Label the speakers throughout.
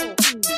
Speaker 1: Ooh.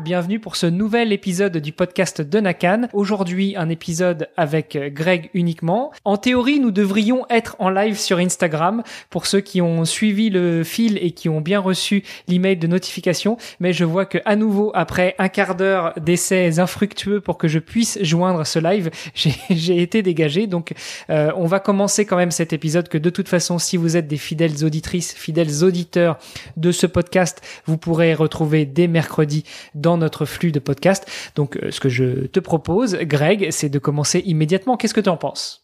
Speaker 1: Bienvenue pour ce nouvel épisode du podcast de Nakan. Aujourd'hui, un épisode avec Greg uniquement. En théorie, nous devrions être en live sur Instagram pour ceux qui ont suivi le fil et qui ont bien reçu l'email de notification. Mais je vois que à nouveau, après un quart d'heure d'essais infructueux pour que je puisse joindre ce live, j'ai été dégagé. Donc, euh, on va commencer quand même cet épisode que de toute façon, si vous êtes des fidèles auditrices, fidèles auditeurs de ce podcast, vous pourrez retrouver dès mercredi dans notre flux de podcast. Donc, euh, ce que je te propose, Greg, c'est de commencer immédiatement. Qu'est-ce que tu en penses?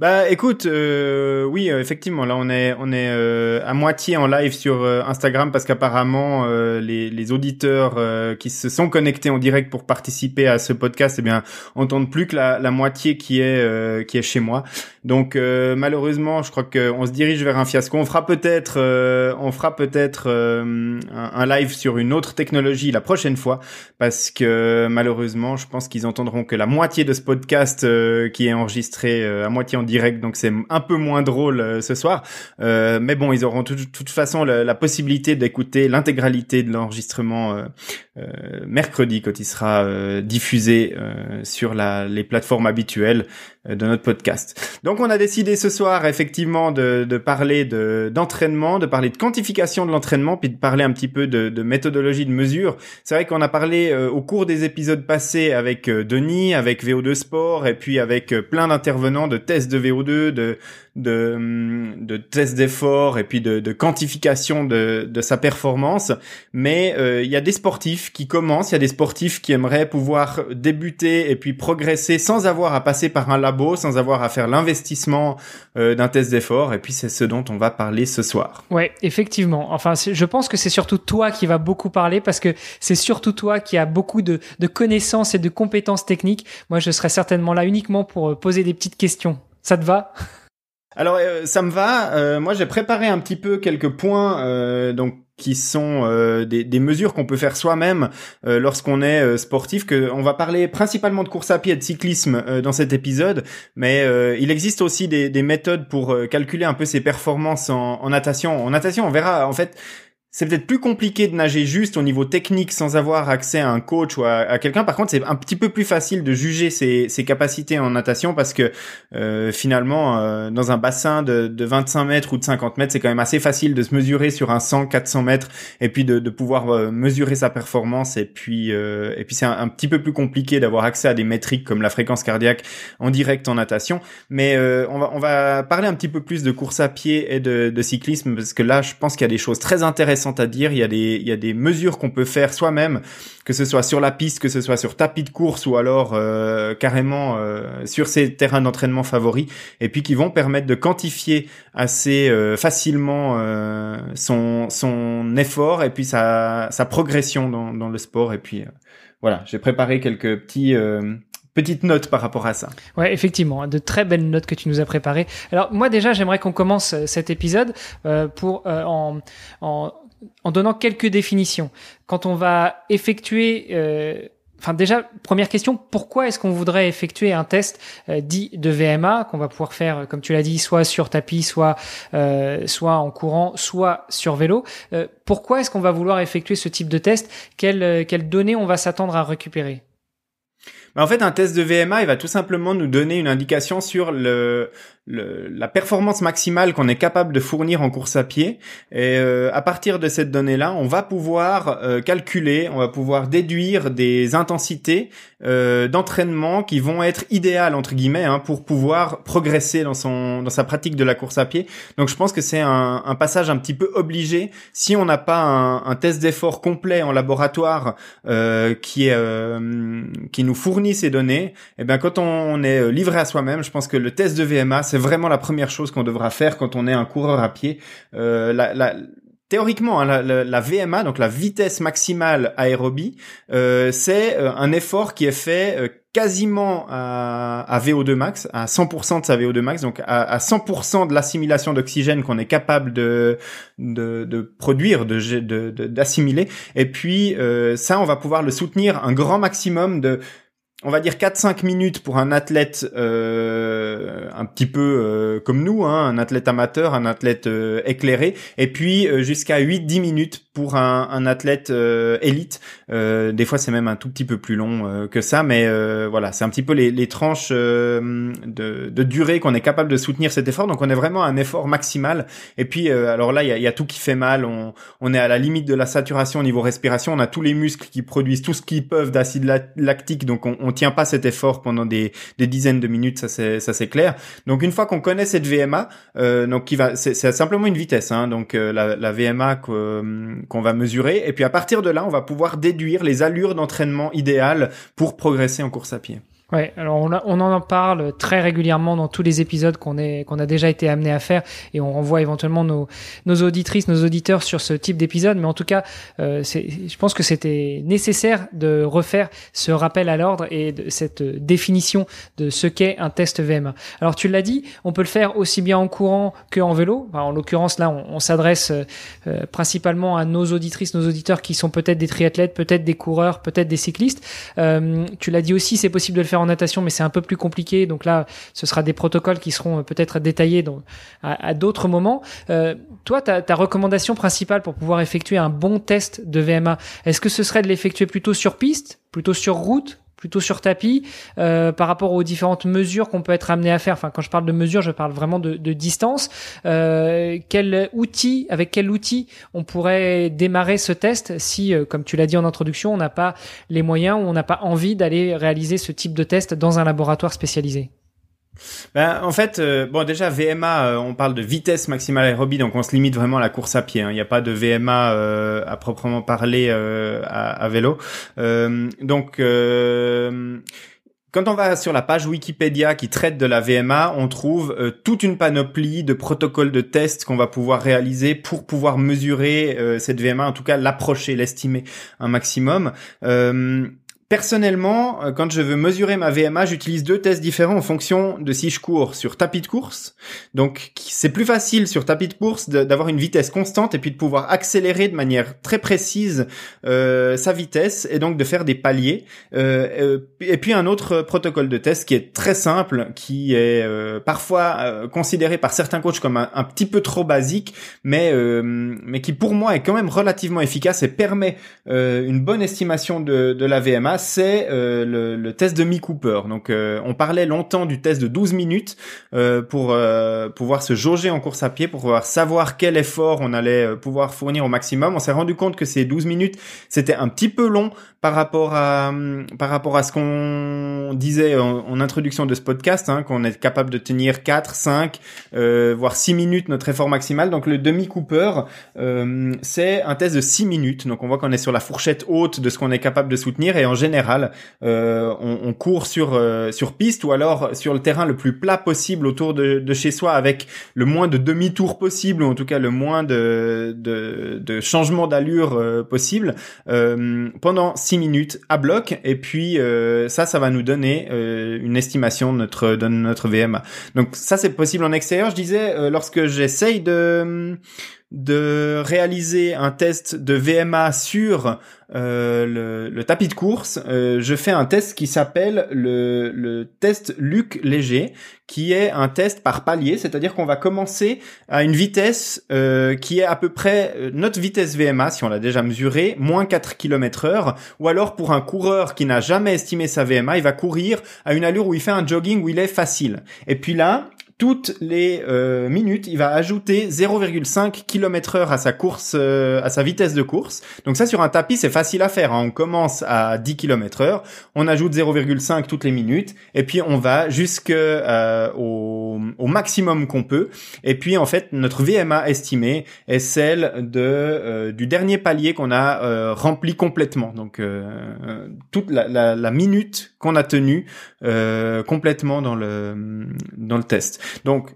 Speaker 2: Bah écoute, euh, oui euh, effectivement là on est on est euh, à moitié en live sur Instagram parce qu'apparemment les, les auditeurs qui se sont connectés en direct pour participer à ce podcast eh bien entendent plus que la, la moitié qui est qui est chez moi. Donc malheureusement je crois qu'on se dirige vers un fiasco. On fera peut-être on fera peut-être un, un, live sur une autre technologie la prochaine fois parce que malheureusement je pense qu'ils entendront que la moitié de ce podcast qui est enregistré à moitié en direct, donc c'est un peu moins drôle euh, ce soir. Euh, mais bon, ils auront de toute façon la, possibilité d'écouter l'intégralité de l'enregistrement euh, mercredi quand il sera diffusé sur les plateformes habituelles de notre podcast. Donc on a décidé ce soir effectivement de, de parler de d'entraînement, de parler de quantification de l'entraînement, puis de parler un petit peu de, de méthodologie de mesure. C'est vrai qu'on a parlé au cours des épisodes passés avec Denis, avec VO2 Sport et puis avec plein d'intervenants de tests de VO2, de de, de tests d'effort et puis de, de quantification de, de, sa performance. Mais euh, il y a des sportifs qui commencent, il y a des sportifs qui aimeraient pouvoir débuter et puis progresser sans avoir à passer par un labo, sans avoir à faire l'investissement euh, d'un test d'effort. Et puis c'est ce dont on va parler ce soir.
Speaker 1: Ouais, effectivement. Enfin, je pense que c'est surtout toi qui va beaucoup parler parce que c'est surtout toi qui a beaucoup de, de connaissances et de compétences techniques. Moi, je serai certainement là uniquement pour euh, poser des petites questions. Ça te va?
Speaker 2: Alors euh, ça me va. Euh, moi j'ai préparé un petit peu quelques points euh, donc qui sont des, mesures qu'on peut faire soi-même lorsqu'on est sportif. Que on va parler principalement de course à pied et de cyclisme dans cet épisode, mais il existe aussi des, des méthodes pour calculer un peu ses performances en, en, natation. En natation, on verra en fait c'est peut-être plus compliqué de nager juste au niveau technique sans avoir accès à un coach ou à, quelqu'un. Par contre, c'est un petit peu plus facile de juger ses, capacités en natation parce que euh, finalement, euh, dans un bassin de, de, 25 mètres ou de 50 mètres, c'est quand même assez facile de se mesurer sur un 100, 400 mètres et puis de, de pouvoir euh, mesurer sa performance. Et puis, et puis c'est un, petit peu plus compliqué d'avoir accès à des métriques comme la fréquence cardiaque en direct en natation. Mais on va on va parler un petit peu plus de course à pied et de cyclisme parce que là, je pense qu'il y a des choses très intéressantes à dire. Il y a des, il y a des mesures qu'on peut faire soi-même, que ce soit sur la piste, que ce soit sur tapis de course ou alors euh, carrément euh, sur ses terrains d'entraînement favoris, et puis qui vont permettre de quantifier assez euh, facilement son, son effort et puis sa, sa progression dans, dans le sport. Et puis voilà, j'ai préparé quelques petits petite note par rapport à ça.
Speaker 1: Ouais, effectivement, de très belles notes que tu nous as préparées. Alors moi déjà, j'aimerais qu'on commence cet épisode euh, pour en, en, en donnant quelques définitions. Quand on va effectuer euh, Enfin déjà, première question, pourquoi est-ce qu'on voudrait effectuer un test euh, dit de VMA qu'on va pouvoir faire, comme tu l'as dit, soit sur tapis, soit euh, soit en courant, soit sur vélo. Pourquoi est-ce qu'on va vouloir effectuer ce type de test? Quelles quelles données on va s'attendre à récupérer?
Speaker 2: En fait, un test de VMA, il va tout simplement nous donner une indication sur le, la performance maximale qu'on est capable de fournir en course à pied. Et euh, à partir de cette donnée-là, on va pouvoir euh, calculer, on va pouvoir déduire des intensités euh, d'entraînement qui vont être idéales entre guillemets hein, pour pouvoir progresser dans son dans sa pratique de la course à pied. Donc je pense que c'est un, un, passage un petit peu obligé si on n'a pas un, un test d'effort complet en laboratoire qui est qui nous fournit ces données. Et eh bien quand on est livré à soi-même, je pense que le test de VMA c'est vraiment la première chose qu'on devra faire quand on est un coureur à pied. Euh, théoriquement, hein, la, VMA, donc la vitesse maximale aérobie, euh, c'est euh, un effort qui est fait quasiment à, VO2 max, à 100% de sa VO2 max, donc à, 100% de l'assimilation d'oxygène qu'on est capable de produire, de d'assimiler. Et puis ça, on va pouvoir le soutenir un grand maximum de on va dire 4-5 minutes pour un athlète euh, un petit peu euh, comme nous, hein, un athlète amateur, un athlète euh, éclairé, et puis jusqu'à 8-10 minutes pour un, un athlète élite. des fois, c'est même un tout petit peu plus long que ça, mais voilà, c'est un petit peu les, les tranches de, de, durée qu'on est capable de soutenir cet effort. Donc, on est vraiment à un effort maximal. Et puis, alors là, il y a, y a, tout qui fait mal. On, on est à la limite de la saturation au niveau respiration. On a tous les muscles qui produisent tout ce qu'ils peuvent d'acide lactique, donc on, on tient pas cet effort pendant des, dizaines de minutes, ça c'est clair. Donc une fois qu'on connaît cette VMA, euh, donc qui va, c'est simplement une vitesse, hein, donc euh, la, la, VMA qu'on va mesurer, et puis à partir de là, on va pouvoir déduire les allures d'entraînement idéales pour progresser en course à pied.
Speaker 1: Ouais, alors on, on, en parle très régulièrement dans tous les épisodes qu'on a déjà été amené à faire et on renvoie éventuellement nos, nos auditrices, nos auditeurs sur ce type d'épisode. Mais en tout cas, euh, je pense que c'était nécessaire de refaire ce rappel à l'ordre et de cette définition de ce qu'est un test VMA. Alors tu l'as dit, on peut le faire aussi bien en courant que en vélo. en l'occurrence là, on, on s'adresse euh, principalement à nos auditrices, nos auditeurs qui sont peut-être des triathlètes, peut-être des coureurs, peut-être des cyclistes. Euh, tu l'as dit aussi, c'est possible de le faire en natation, mais c'est un peu plus compliqué. Donc là, ce sera des protocoles qui seront euh, peut-être détaillés à, d'autres moments. Euh, toi, ta recommandation principale pour pouvoir effectuer un bon test de VMA, est-ce que ce serait de l'effectuer plutôt sur piste, plutôt sur route plutôt sur tapis euh, par rapport aux différentes mesures qu'on peut être amené à faire. Enfin, quand je parle de mesures, je parle vraiment de, distance. Euh, quel outil, avec quel outil on pourrait démarrer ce test si, euh, comme tu l'as dit en introduction, on n'a pas les moyens ou on n'a pas envie d'aller réaliser ce type de test dans un laboratoire spécialisé?
Speaker 2: Ben, en fait, euh, bon déjà VMA, euh, on parle de vitesse maximale aérobie, donc on se limite vraiment à la course à pied. Hein. Il n'y a pas de VMA euh, à proprement parler à, à, vélo. donc quand on va sur la page Wikipédia qui traite de la VMA, on trouve toute une panoplie de protocoles de tests qu'on va pouvoir réaliser pour pouvoir mesurer cette VMA, en tout cas l'approcher, l'estimer un maximum. Personnellement, euh, quand je veux mesurer ma VMA, j'utilise deux tests différents en fonction de si je cours sur tapis de course. Donc, c'est plus facile sur tapis de course d'avoir une vitesse constante et puis de pouvoir accélérer de manière très précise euh, sa vitesse et donc de faire des paliers. Euh, et puis un autre protocole de test qui est très simple, qui est parfois considéré par certains coachs comme un, petit peu trop basique, mais mais qui pour moi est quand même relativement efficace et permet une bonne estimation de la VMA c'est euh, le, test de Mi Cooper. Donc, euh, on parlait longtemps du test de 12 minutes euh, pour pouvoir se jauger en course à pied, pour pouvoir savoir quel effort on allait pouvoir fournir au maximum. On s'est rendu compte que ces 12 minutes, c'était un petit peu long par rapport à par rapport à ce qu'on disait en, introduction de ce podcast, hein, qu'on est capable de tenir 4, 5, voire 6 minutes notre effort maximal. Donc, le demi Cooper, c'est un test de 6 minutes. Donc, on voit qu'on est sur la fourchette haute de ce qu'on est capable de soutenir et en général, euh, on, court sur euh, sur piste ou alors sur le terrain le plus plat possible autour de, chez soi avec le moins de demi-tour possible ou en tout cas le moins de de, de changement d'allure euh, possible pendant 6 minutes à bloc et puis ça ça va nous donner une estimation notre de notre VMA. Donc ça c'est possible en extérieur, je disais lorsque j'essaye de de réaliser un test de VMA sur euh, le, tapis de course, euh, je fais un test qui s'appelle le, le test Luc léger, qui est un test par palier, c'est-à-dire qu'on va commencer à une vitesse euh, qui est à peu près notre vitesse VMA, si on l'a déjà mesuré, moins 4 km heure, ou alors pour un coureur qui n'a jamais estimé sa VMA, il va courir à une allure où il fait un jogging où il est facile. Et puis là, toutes les euh, minutes, il va ajouter 0,5 km heure à sa course, euh, à sa vitesse de course. Donc ça, sur un tapis, c'est facile à faire. Hein. On commence à 10 km heure, on ajoute 0,5 toutes les minutes, et puis on va jusque euh, au, maximum qu'on peut. Et puis en fait, notre VMA estimée est celle de du dernier palier qu'on a rempli complètement. Donc toute la minute qu'on a tenue complètement dans le dans le test. Donc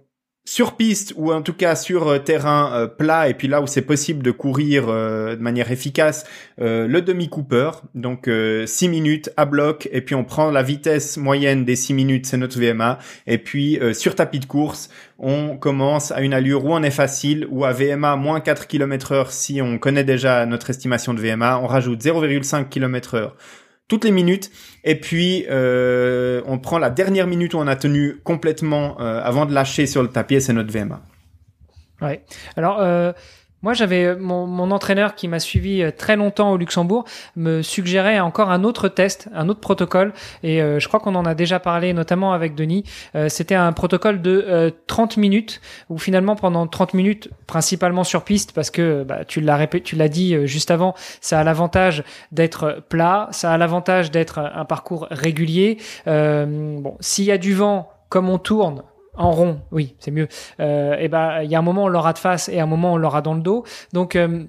Speaker 2: sur piste ou en tout cas sur euh, terrain euh, plat et puis là où c'est possible de courir euh, de manière efficace le demi Cooper donc 6 minutes à bloc et puis on prend la vitesse moyenne des 6 minutes c'est notre VMA et puis sur tapis de course on commence à une allure où on est facile ou à VMA moins 4 km heure si on connaît déjà notre estimation de VMA on rajoute 0,5 km heure toutes les minutes. Et puis, euh, on prend la dernière minute où on a tenu complètement euh, avant de lâcher sur le tapis, c'est notre VMA.
Speaker 1: Ouais. Alors, euh, moi, j'avais euh, mon, entraîneur qui m'a suivi euh, très longtemps au Luxembourg me suggérait encore un autre test, un autre protocole. Et euh, je crois qu'on en a déjà parlé, notamment avec Denis. C'était un protocole de 30 minutes où finalement pendant 30 minutes, principalement sur piste, parce que bah, tu l'as tu l'as dit juste avant, ça a l'avantage d'être plat, ça a l'avantage d'être un parcours régulier. bon, s'il y a du vent, comme on tourne, en rond, oui, c'est mieux. Euh, et ben, il y a un moment on l'aura de face et un moment on l'aura dans le dos. Donc euh,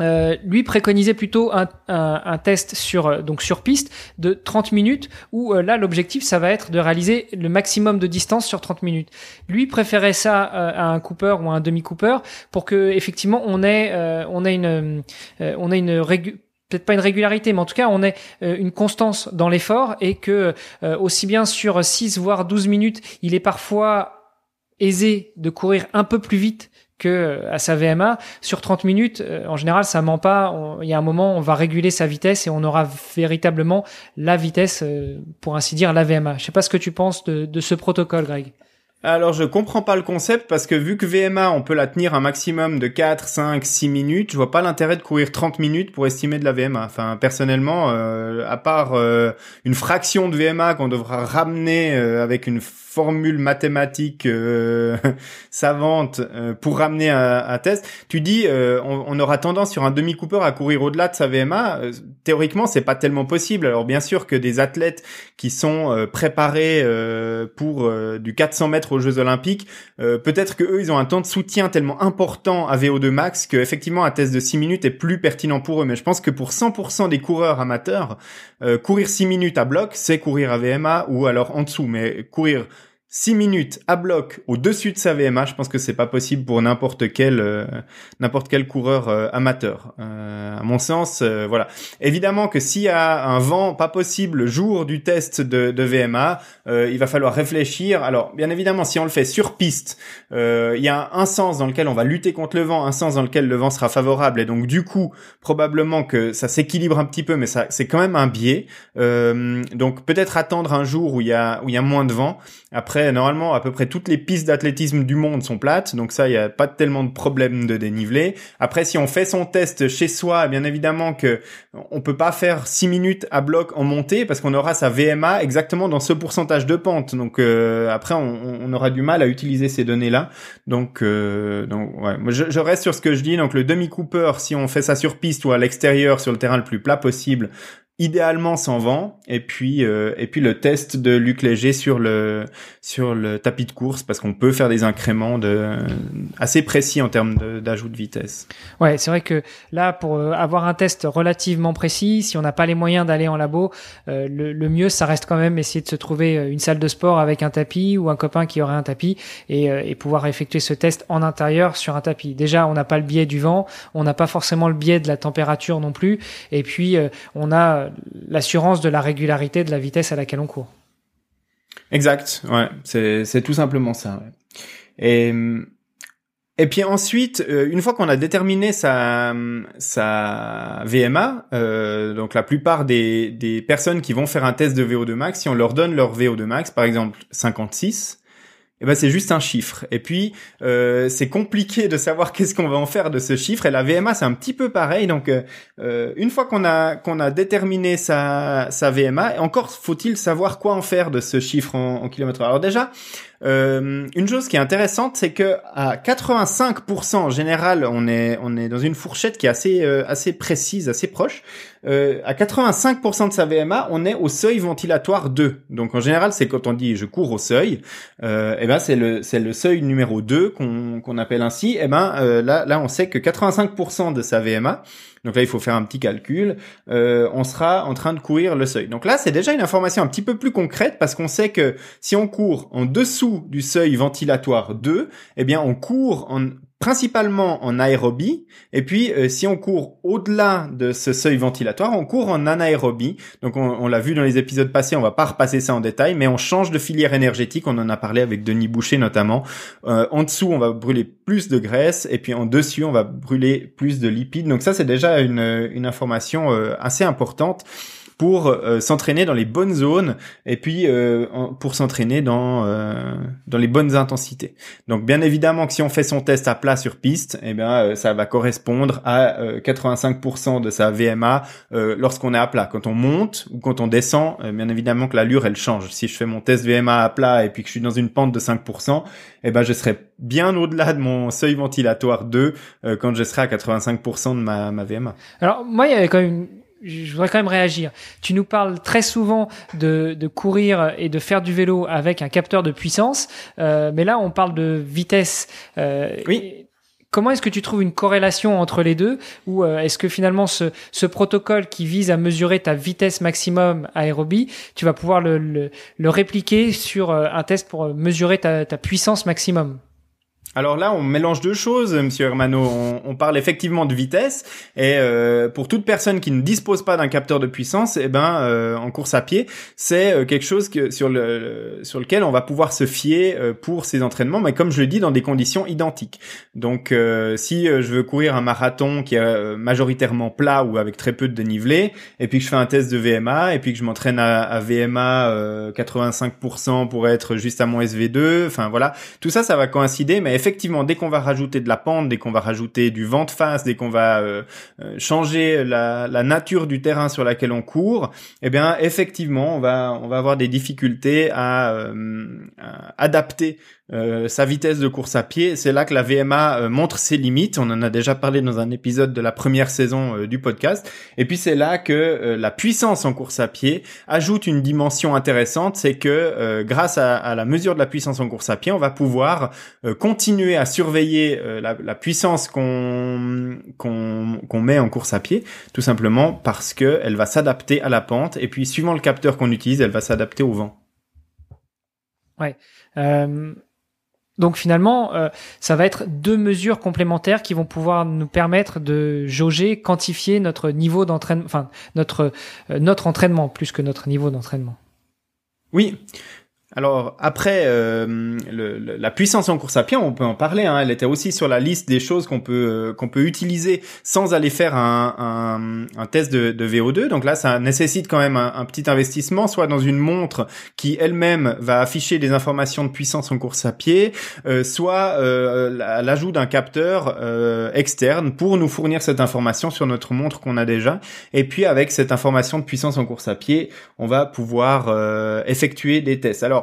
Speaker 1: euh, lui préconisait plutôt un, test sur donc sur piste de 30 minutes où là l'objectif ça va être de réaliser le maximum de distance sur 30 minutes. Lui préférait ça à un Cooper ou à un demi Cooper pour que effectivement on ait on ait une on ait une peut-être pas une régularité, mais en tout cas, on est euh, une constance dans l'effort et que euh, aussi bien sur 6 voire 12 minutes, il est parfois aisé de courir un peu plus vite que euh, à sa VMA sur 30 minutes en général ça ment pas. Il y a un moment on va réguler sa vitesse et on aura véritablement la vitesse pour ainsi dire la VMA je sais pas ce que tu penses de, de ce protocole Greg
Speaker 2: alors je comprends pas le concept parce que vu que VMA on peut la tenir un maximum de 4, 5, 6 minutes, je vois pas l'intérêt de courir 30 minutes pour estimer de la VMA. Enfin personnellement, euh, à part euh, une fraction de VMA qu'on devra ramener euh, avec une formule mathématique euh, savante euh, pour ramener un, test. Tu dis, euh, on, aura tendance sur un demi Cooper à courir au-delà de sa VMA. théoriquement, c'est pas tellement possible. Alors bien sûr que des athlètes qui sont préparés pour du 400 mètres aux Jeux Olympiques, peut-être que eux, ils ont un temps de soutien tellement important à VO2 max que effectivement un test de 6 minutes est plus pertinent pour eux. Mais je pense que pour 100% des coureurs amateurs, courir 6 minutes à bloc, c'est courir à VMA ou alors en dessous. Mais courir 6 minutes à bloc au-dessus de sa VMA, je pense que c'est pas possible pour n'importe quel euh, n'importe quel coureur euh, amateur. Euh, à mon sens, voilà. Évidemment que s'il y a un vent pas possible le jour du test de, de VMA, il va falloir réfléchir. Alors, bien évidemment, si on le fait sur piste, il y a un sens dans lequel on va lutter contre le vent, un sens dans lequel le vent sera favorable, et donc du coup, probablement que ça s'équilibre un petit peu, mais ça c'est quand même un biais. donc peut-être attendre un jour où il y a où il y a moins de vent. Après normalement, à peu près toutes les pistes d'athlétisme du monde sont plates, donc ça, il n'y a pas tellement de problème de dénivelé. Après, si on fait son test chez soi, bien évidemment que on peut pas faire 6 minutes à bloc en montée parce qu'on aura sa VMA exactement dans ce pourcentage de pente. Donc euh, après, on, aura du mal à utiliser ces données-là. Donc, euh, donc ouais, je, je reste sur ce que je dis. Donc le demi Cooper, si on fait ça sur piste ou à l'extérieur sur le terrain le plus plat possible, idéalement sans vent et puis euh, et puis le test de Luc Léger sur le sur le tapis de course parce qu'on peut faire des incréments de assez précis en termes d'ajout de, vitesse.
Speaker 1: Ouais, c'est vrai que là pour euh, avoir un test relativement précis, si on n'a pas les moyens d'aller en labo, euh, le, le, mieux ça reste quand même essayer de se trouver une salle de sport avec un tapis ou un copain qui aurait un tapis et, et pouvoir effectuer ce test en intérieur sur un tapis. Déjà, on n'a pas le biais du vent, on n'a pas forcément le biais de la température non plus et puis on a l'assurance de la régularité de la vitesse à laquelle on court.
Speaker 2: Exact, ouais, c'est tout simplement ça. Et et puis ensuite, euh, une fois qu'on a déterminé sa sa VMA, euh, donc la plupart des des personnes qui vont faire un test de VO2 max, si on leur donne leur VO2 max, par exemple 56, eh ben c'est juste un chiffre. Et puis euh, c'est compliqué de savoir qu'est-ce qu'on va en faire de ce chiffre. Et la VMA c'est un petit peu pareil. Donc euh, euh, une fois qu'on a qu'on a déterminé sa sa VMA, encore faut-il savoir quoi en faire de ce chiffre en, en kilomètres. Alors déjà, euh, une chose qui est intéressante, c'est que à 85% en général, on est on est dans une fourchette qui est assez euh, assez précise, assez proche. Euh, à 85% de sa VMA, on est au seuil ventilatoire 2. Donc en général, c'est quand on dit je cours au seuil, euh, eh ben c'est le c'est le seuil numéro 2 qu'on qu'on appelle ainsi. Eh ben euh, là là on sait que 85% de sa VMA, donc là, il faut faire un petit calcul. Euh, on sera en train de courir le seuil. Donc là, c'est déjà une information un petit peu plus concrète parce qu'on sait que si on court en dessous du seuil ventilatoire 2, eh bien on court en principalement en aérobie, et puis euh, si on court au-delà de ce seuil ventilatoire, on court en anaérobie. Donc on, l'a vu dans les épisodes passés, on va pas repasser ça en détail, mais on change de filière énergétique, on en a parlé avec Denis Boucher notamment. Euh, en dessous, on va brûler plus de graisse, et puis en dessus, on va brûler plus de lipides. Donc ça, c'est déjà une, une information euh, assez importante pour euh, s'entraîner dans les bonnes zones et puis euh, pour s'entraîner dans euh, dans les bonnes intensités. Donc bien évidemment que si on fait son test à plat sur piste, eh bien ça va correspondre à 85% de sa VMA lorsqu'on est à plat. Quand on monte ou quand on descend, bien évidemment que l'allure elle change. Si je fais mon test VMA à plat et puis que je suis dans une pente de 5%, eh ben je serai bien au-delà de mon seuil ventilatoire 2 quand je serai à 85% de ma, ma VMA.
Speaker 1: Alors moi il y avait quand même je voudrais quand même réagir. Tu nous parles très souvent de, de courir et de faire du vélo avec un capteur de puissance, euh, mais là on parle de vitesse. Euh,
Speaker 2: oui.
Speaker 1: Comment est-ce que tu trouves une corrélation entre les deux Ou euh, est-ce que finalement ce, ce, protocole qui vise à mesurer ta vitesse maximum aérobie, tu vas pouvoir le, le, le répliquer sur euh, un test pour mesurer ta, ta puissance maximum?
Speaker 2: Alors là, on mélange deux choses, Monsieur Hermano. On, parle effectivement de vitesse, et euh, pour toute personne qui ne dispose pas d'un capteur de puissance, eh ben, euh, en course à pied, c'est euh, quelque chose que, sur, le, sur lequel on va pouvoir se fier pour ces entraînements, mais comme je le dis, dans des conditions identiques. Donc, si je veux courir un marathon qui est majoritairement plat ou avec très peu de dénivelé, et puis que je fais un test de VMA, et puis que je m'entraîne à, à, VMA 85% pour être juste à mon SV2, enfin voilà, tout ça, ça va coïncider, mais effectivement, dès qu'on va rajouter de la pente, dès qu'on va rajouter du vent de face, dès qu'on va euh, euh, changer la, nature du terrain sur laquelle on court, eh bien, effectivement, on va on va avoir des difficultés à, euh, à adapter euh, sa vitesse de course à pied. C'est là que la VMA euh, montre ses limites. On en a déjà parlé dans un épisode de la première saison euh, du podcast. Et puis c'est là que la puissance en course à pied ajoute une dimension intéressante. C'est que grâce à, la mesure de la puissance en course à pied, on va pouvoir continuer à surveiller la, puissance qu'on qu'on met en course à pied, tout simplement parce que elle va s'adapter à la pente. Et puis suivant le capteur qu'on utilise, elle va s'adapter au vent.
Speaker 1: Ouais. Donc finalement, euh, ça va être deux mesures complémentaires qui vont pouvoir nous permettre de jauger, quantifier notre niveau d'entraînement, enfin notre euh, notre entraînement plus que notre niveau d'entraînement.
Speaker 2: Oui, alors après euh, le, la puissance en course à pied, on peut en parler. Hein. Elle était aussi sur la liste des choses qu'on peut euh, qu'on peut utiliser sans aller faire un, un, un test de, de, VO2. Donc là, ça nécessite quand même un, un, petit investissement, soit dans une montre qui elle-même va afficher des informations de puissance en course à pied, euh, soit euh, l'ajout d'un capteur euh, externe pour nous fournir cette information sur notre montre qu'on a déjà. Et puis avec cette information de puissance en course à pied, on va pouvoir effectuer des tests. Alors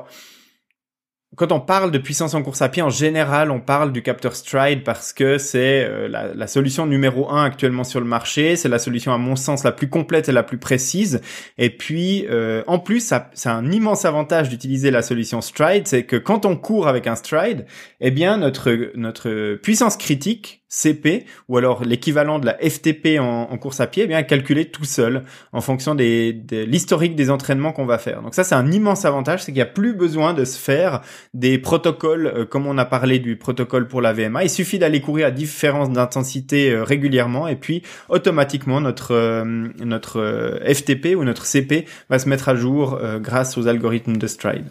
Speaker 2: quand on parle de puissance en course à pied, en général, on parle du capteur Stride parce que c'est euh, la, solution numéro un actuellement sur le marché. C'est la solution, à mon sens, la plus complète et la plus précise. Et puis, euh, en plus, ça, un immense avantage d'utiliser la solution Stride, c'est que quand on court avec un Stride, eh bien, notre notre puissance critique CP ou alors l'équivalent de la FTP en, course à pied, eh bien calculé tout seul en fonction de l'historique des entraînements qu'on va faire. Donc ça c'est un immense avantage, c'est qu'il n'y a plus besoin de se faire des protocoles euh, comme on a parlé du protocole pour la VMA. Il suffit d'aller courir à différence d'intensité euh, régulièrement et puis automatiquement notre euh, notre FTP ou notre CP va se mettre à jour grâce aux algorithmes de Stride.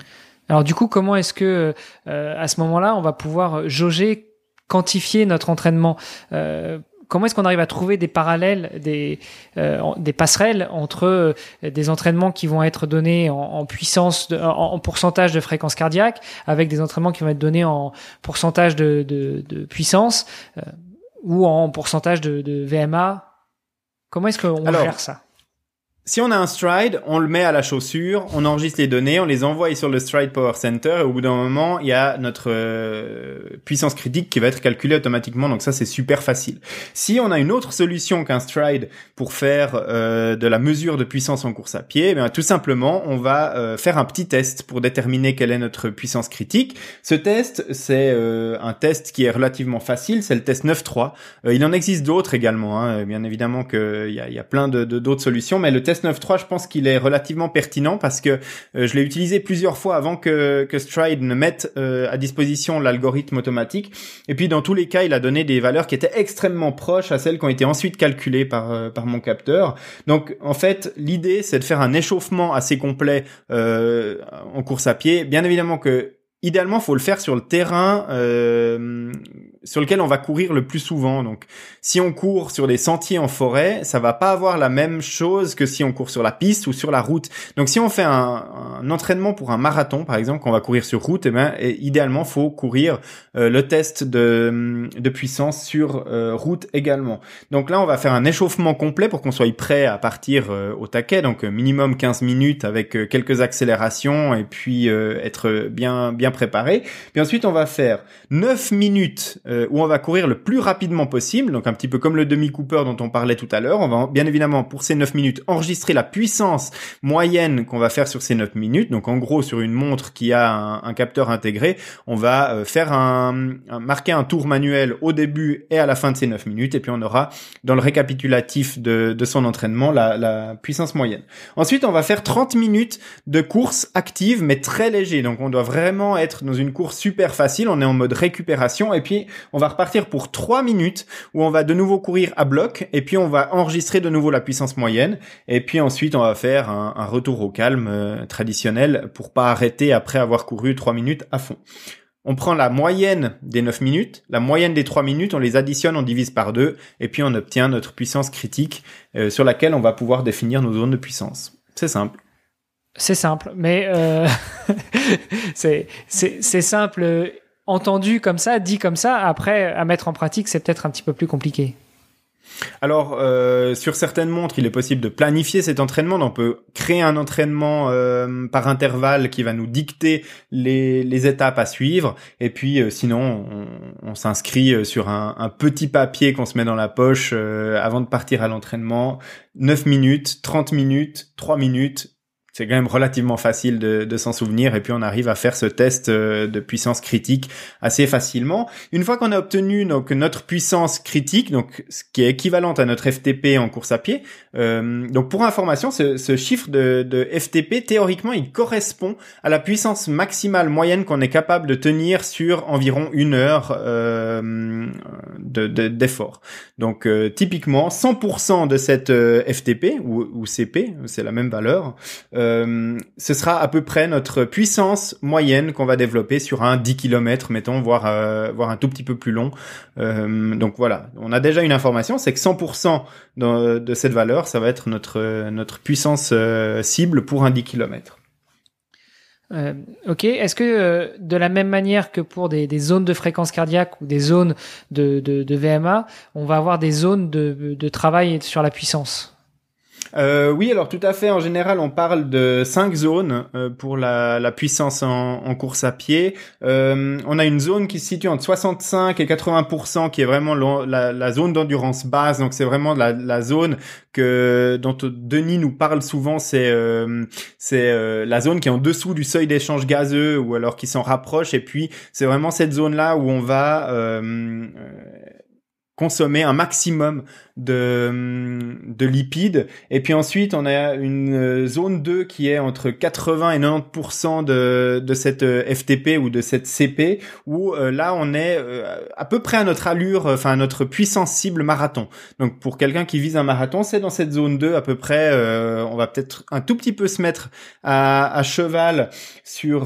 Speaker 1: Alors du coup, comment est-ce que à ce moment-là, on va pouvoir jauger quantifier notre entraînement. Euh, comment est-ce qu'on arrive à trouver des parallèles, des, euh, des passerelles entre euh, des entraînements qui vont être donnés en, puissance, en, pourcentage de fréquence cardiaque, avec des entraînements qui vont être donnés en pourcentage de, de, puissance ou en pourcentage de, de VMA Comment est-ce qu'on gère ça?
Speaker 2: Si on a un stride, on le met à la chaussure, on enregistre les données, on les envoie sur le stride power center et au bout d'un moment, il y a notre euh, puissance critique qui va être calculée automatiquement. Donc ça, c'est super facile. Si on a une autre solution qu'un stride pour faire euh, de la mesure de puissance en course à pied, eh tout simplement, on va euh, faire un petit test pour déterminer quelle est notre puissance critique. Ce test, c'est un test qui est relativement facile, c'est le test 9.3. il en existe d'autres également, hein. bien évidemment qu'il y a plein de d'autres solutions, mais le test test 9.3, je pense qu'il est relativement pertinent parce que je l'ai utilisé plusieurs fois avant que, Stride ne mette à disposition l'algorithme automatique. Et puis dans tous les cas, il a donné des valeurs qui étaient extrêmement proches à celles qui ont été ensuite calculées par par mon capteur. Donc en fait, l'idée c'est de faire un échauffement assez complet en course à pied. Bien évidemment que idéalement, faut le faire sur le terrain euh, sur lequel on va courir le plus souvent. Donc, si on court sur des sentiers en forêt, ça va pas avoir la même chose que si on court sur la piste ou sur la route. Donc, si on fait un, entraînement pour un marathon, par exemple, qu'on va courir sur route, eh ben, idéalement, faut courir euh, le test de, de puissance sur euh, route également. Donc là, on va faire un échauffement complet pour qu'on soit prêt à partir euh, au taquet. Donc, minimum 15 minutes avec quelques accélérations et puis être bien bien préparé. Puis ensuite, on va faire 9 minutes euh, où on va courir le plus rapidement possible, donc un petit peu comme le demi-cooper dont on parlait tout à l'heure. On va bien évidemment, pour ces 9 minutes, enregistrer la puissance moyenne qu'on va faire sur ces 9 minutes. Donc en gros, sur une montre qui a un, capteur intégré, on va euh, faire un, marquer un tour manuel au début et à la fin de ces 9 minutes, et puis on aura dans le récapitulatif de, son entraînement la, la puissance moyenne. Ensuite, on va faire 30 minutes de course active, mais très léger. Donc on doit vraiment être dans une course super facile. On est en mode récupération, et puis on va repartir pour 3 minutes où on va de nouveau courir à bloc et puis on va enregistrer de nouveau la puissance moyenne et puis ensuite on va faire un, retour au calme euh, traditionnel pour pas arrêter après avoir couru 3 minutes à fond. On prend la moyenne des 9 minutes, la moyenne des 3 minutes, on les additionne, on divise par 2 et puis on obtient notre puissance critique euh, sur laquelle on va pouvoir définir nos zones de puissance. C'est simple.
Speaker 1: C'est simple, mais euh, c'est simple entendu comme ça, dit comme ça, après à mettre en pratique, c'est peut-être un petit peu plus compliqué.
Speaker 2: Alors, euh, sur certaines montres, il est possible de planifier cet entraînement. on peut créer un entraînement euh, par intervalle qui va nous dicter les, étapes à suivre. Et puis, euh, sinon, on, s'inscrit sur un, un, petit papier qu'on se met dans la poche avant de partir à l'entraînement. 9 minutes, 30 minutes, 3 minutes, c'est quand même relativement facile de, de s'en souvenir et puis on arrive à faire ce test euh, de puissance critique assez facilement. Une fois qu'on a obtenu donc notre puissance critique, donc ce qui est équivalente à notre FTP en course à pied, euh, donc pour information, ce, ce chiffre de, de, FTP théoriquement il correspond à la puissance maximale moyenne qu'on est capable de tenir sur environ une heure euh, d'effort. donc euh, typiquement 100% de cette euh, FTP ou, ou CP, c'est la même valeur. Euh, ce sera à peu près notre puissance moyenne qu'on va développer sur un 10 km, mettons, voire, euh, voire un tout petit peu plus long. Euh, donc voilà, on a déjà une information, c'est que 100% de, cette valeur, ça va être notre, notre puissance cible pour un 10 km.
Speaker 1: ok, est-ce que de la même manière que pour des, zones de fréquence cardiaque ou des zones de, VMA, on va avoir des zones de travail sur la puissance?
Speaker 2: Euh, oui, alors tout à fait. En général, on parle de cinq zones euh, pour la, la puissance en, en, course à pied. Euh, on a une zone qui se situe entre 65 et 80% qui est vraiment la, la zone d'endurance basse. Donc c'est vraiment la, la, zone que dont Denis nous parle souvent. C'est euh, c'est euh, la zone qui est en dessous du seuil d'échange gazeux ou alors qui s'en rapproche. Et puis c'est vraiment cette zone là où on va consommer un maximum de, de lipides. Et puis ensuite, on a une zone 2 qui est entre 80 et 90% de, de cette euh, FTP ou de cette CP, où euh, là, on est euh, à peu près à notre allure, enfin à notre puissance cible marathon. Donc pour quelqu'un qui vise un marathon, c'est dans cette zone 2 à peu près. on va peut-être un tout petit peu se mettre à, à cheval sur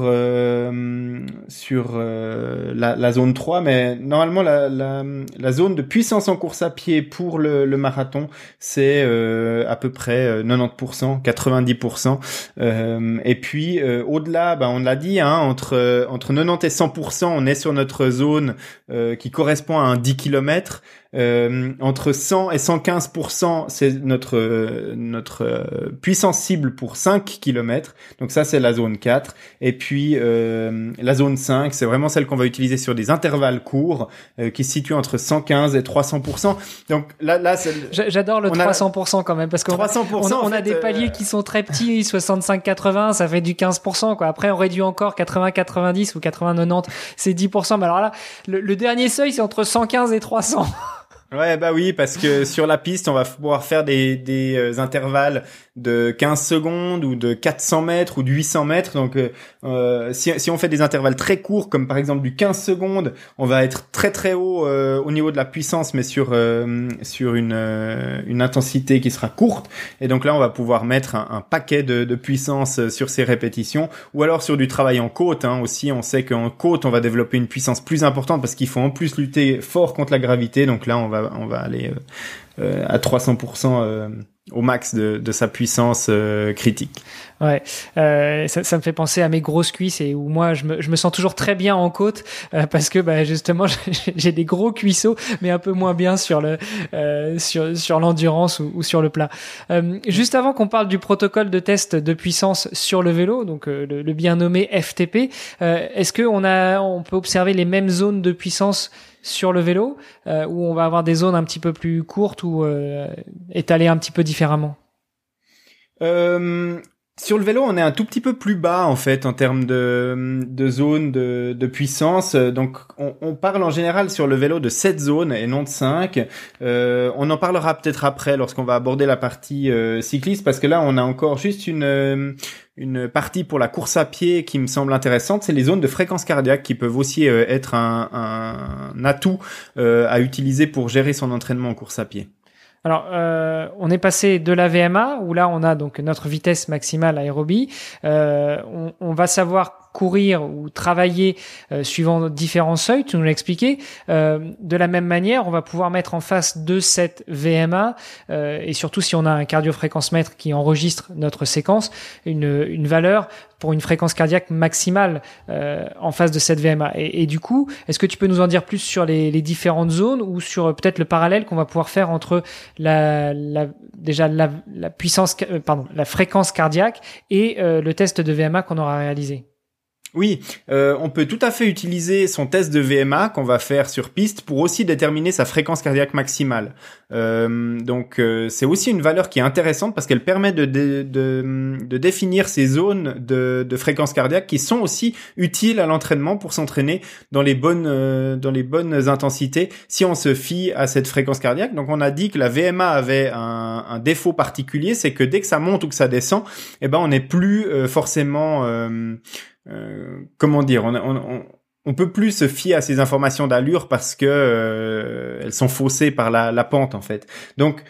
Speaker 2: sur la, la, zone 3, mais normalement la, la, la zone de puissance en course à pied pour le le, marathon, c'est euh, à peu près 90%, euh, 90%. Euh, et puis au-delà, bah, on l'a dit, hein, entre entre 90 et 100%, on est sur notre zone qui correspond à un 10 km. Euh, entre 100 et 115% c'est notre notre euh, puissance cible pour 5 km. Donc ça c'est la zone 4 et puis euh, la zone 5, c'est vraiment celle qu'on va utiliser sur des intervalles courts euh, qui se situent entre 115 et 300% Donc là là
Speaker 1: j'adore le 300% quand même parce qu'on on, on, a des paliers qui sont très petits, 65 80, ça fait du 15 quoi. Après on réduit encore 80 90 ou 80 90, c'est 10% Mais alors là le, le dernier seuil c'est entre 115 et 300.
Speaker 2: Ouais, bah oui, parce que sur la piste, on va pouvoir faire des, des euh, intervalles de 15 secondes ou de 400 mètres ou de 800 mètres. Donc, euh, euh, si, si on fait des intervalles très courts, comme par exemple du 15 secondes, on va être très très haut au niveau de la puissance, mais sur sur une une intensité qui sera courte. Et donc là, on va pouvoir mettre un, un paquet de, de, puissance sur ces répétitions, ou alors sur du travail en côte. Hein, aussi, on sait qu'en côte, on va développer une puissance plus importante parce qu'il faut en plus lutter fort contre la gravité. Donc là, on va on va aller euh, euh, à 300% euh, au max de, de sa puissance critique.
Speaker 1: Ouais, euh, ça, ça, me fait penser à mes grosses cuisses et où moi je me, je me sens toujours très bien en côte parce que bah, justement j'ai des gros cuisseaux mais un peu moins bien sur le euh, sur sur l'endurance ou, ou, sur le plat. Euh, juste avant qu'on parle du protocole de test de puissance sur le vélo, donc le, le, bien nommé FTP, est-ce que on a on peut observer les mêmes zones de puissance sur le vélo, euh, où on va avoir des zones un petit peu plus courtes ou euh, étalées un petit peu
Speaker 2: euh, sur le vélo, on est un tout petit peu plus bas en fait en termes de, de zones de, de puissance. Donc, on, parle en général sur le vélo de 7 zones et non de 5. Euh, on en parlera peut-être après lorsqu'on va aborder la partie euh, cycliste parce que là, on a encore juste une partie pour la course à pied qui me semble intéressante, c'est les zones de fréquence cardiaque qui peuvent aussi être un atout à utiliser pour gérer son entraînement en course à pied.
Speaker 1: Alors, euh, on est passé de la VMA, où là, on a donc notre vitesse maximale aérobie. Euh, on, on, va savoir courir ou travailler euh, suivant différents seuils, tu nous l'as expliqué. Euh, de la même manière, on va pouvoir mettre en face de cette VMA, euh, et surtout si on a un cardiofréquence mètre qui enregistre notre séquence, une, une valeur pour une fréquence cardiaque maximale euh, en face de cette VMA. Et, du coup, est-ce que tu peux nous en dire plus sur les, les différentes zones ou sur peut-être le parallèle qu'on va pouvoir faire entre la, la déjà la, puissance, pardon, la fréquence cardiaque et le test de VMA qu'on aura réalisé?
Speaker 2: Oui, euh, on peut tout à fait utiliser son test de VMA qu'on va faire sur piste pour aussi déterminer sa fréquence cardiaque maximale. Euh, donc euh, c'est aussi une valeur qui est intéressante parce qu'elle permet de, définir ces zones de, fréquence cardiaque qui sont aussi utiles à l'entraînement pour s'entraîner dans les bonnes dans les bonnes intensités si on se fie à cette fréquence cardiaque. Donc on a dit que la VMA avait un, un défaut particulier, c'est que dès que ça monte ou que ça descend, eh ben on n'est plus forcément euh, comment dire, on, on, on, peut plus se fier à ces informations d'allure parce que euh, elles sont faussées par la, la pente en fait. Donc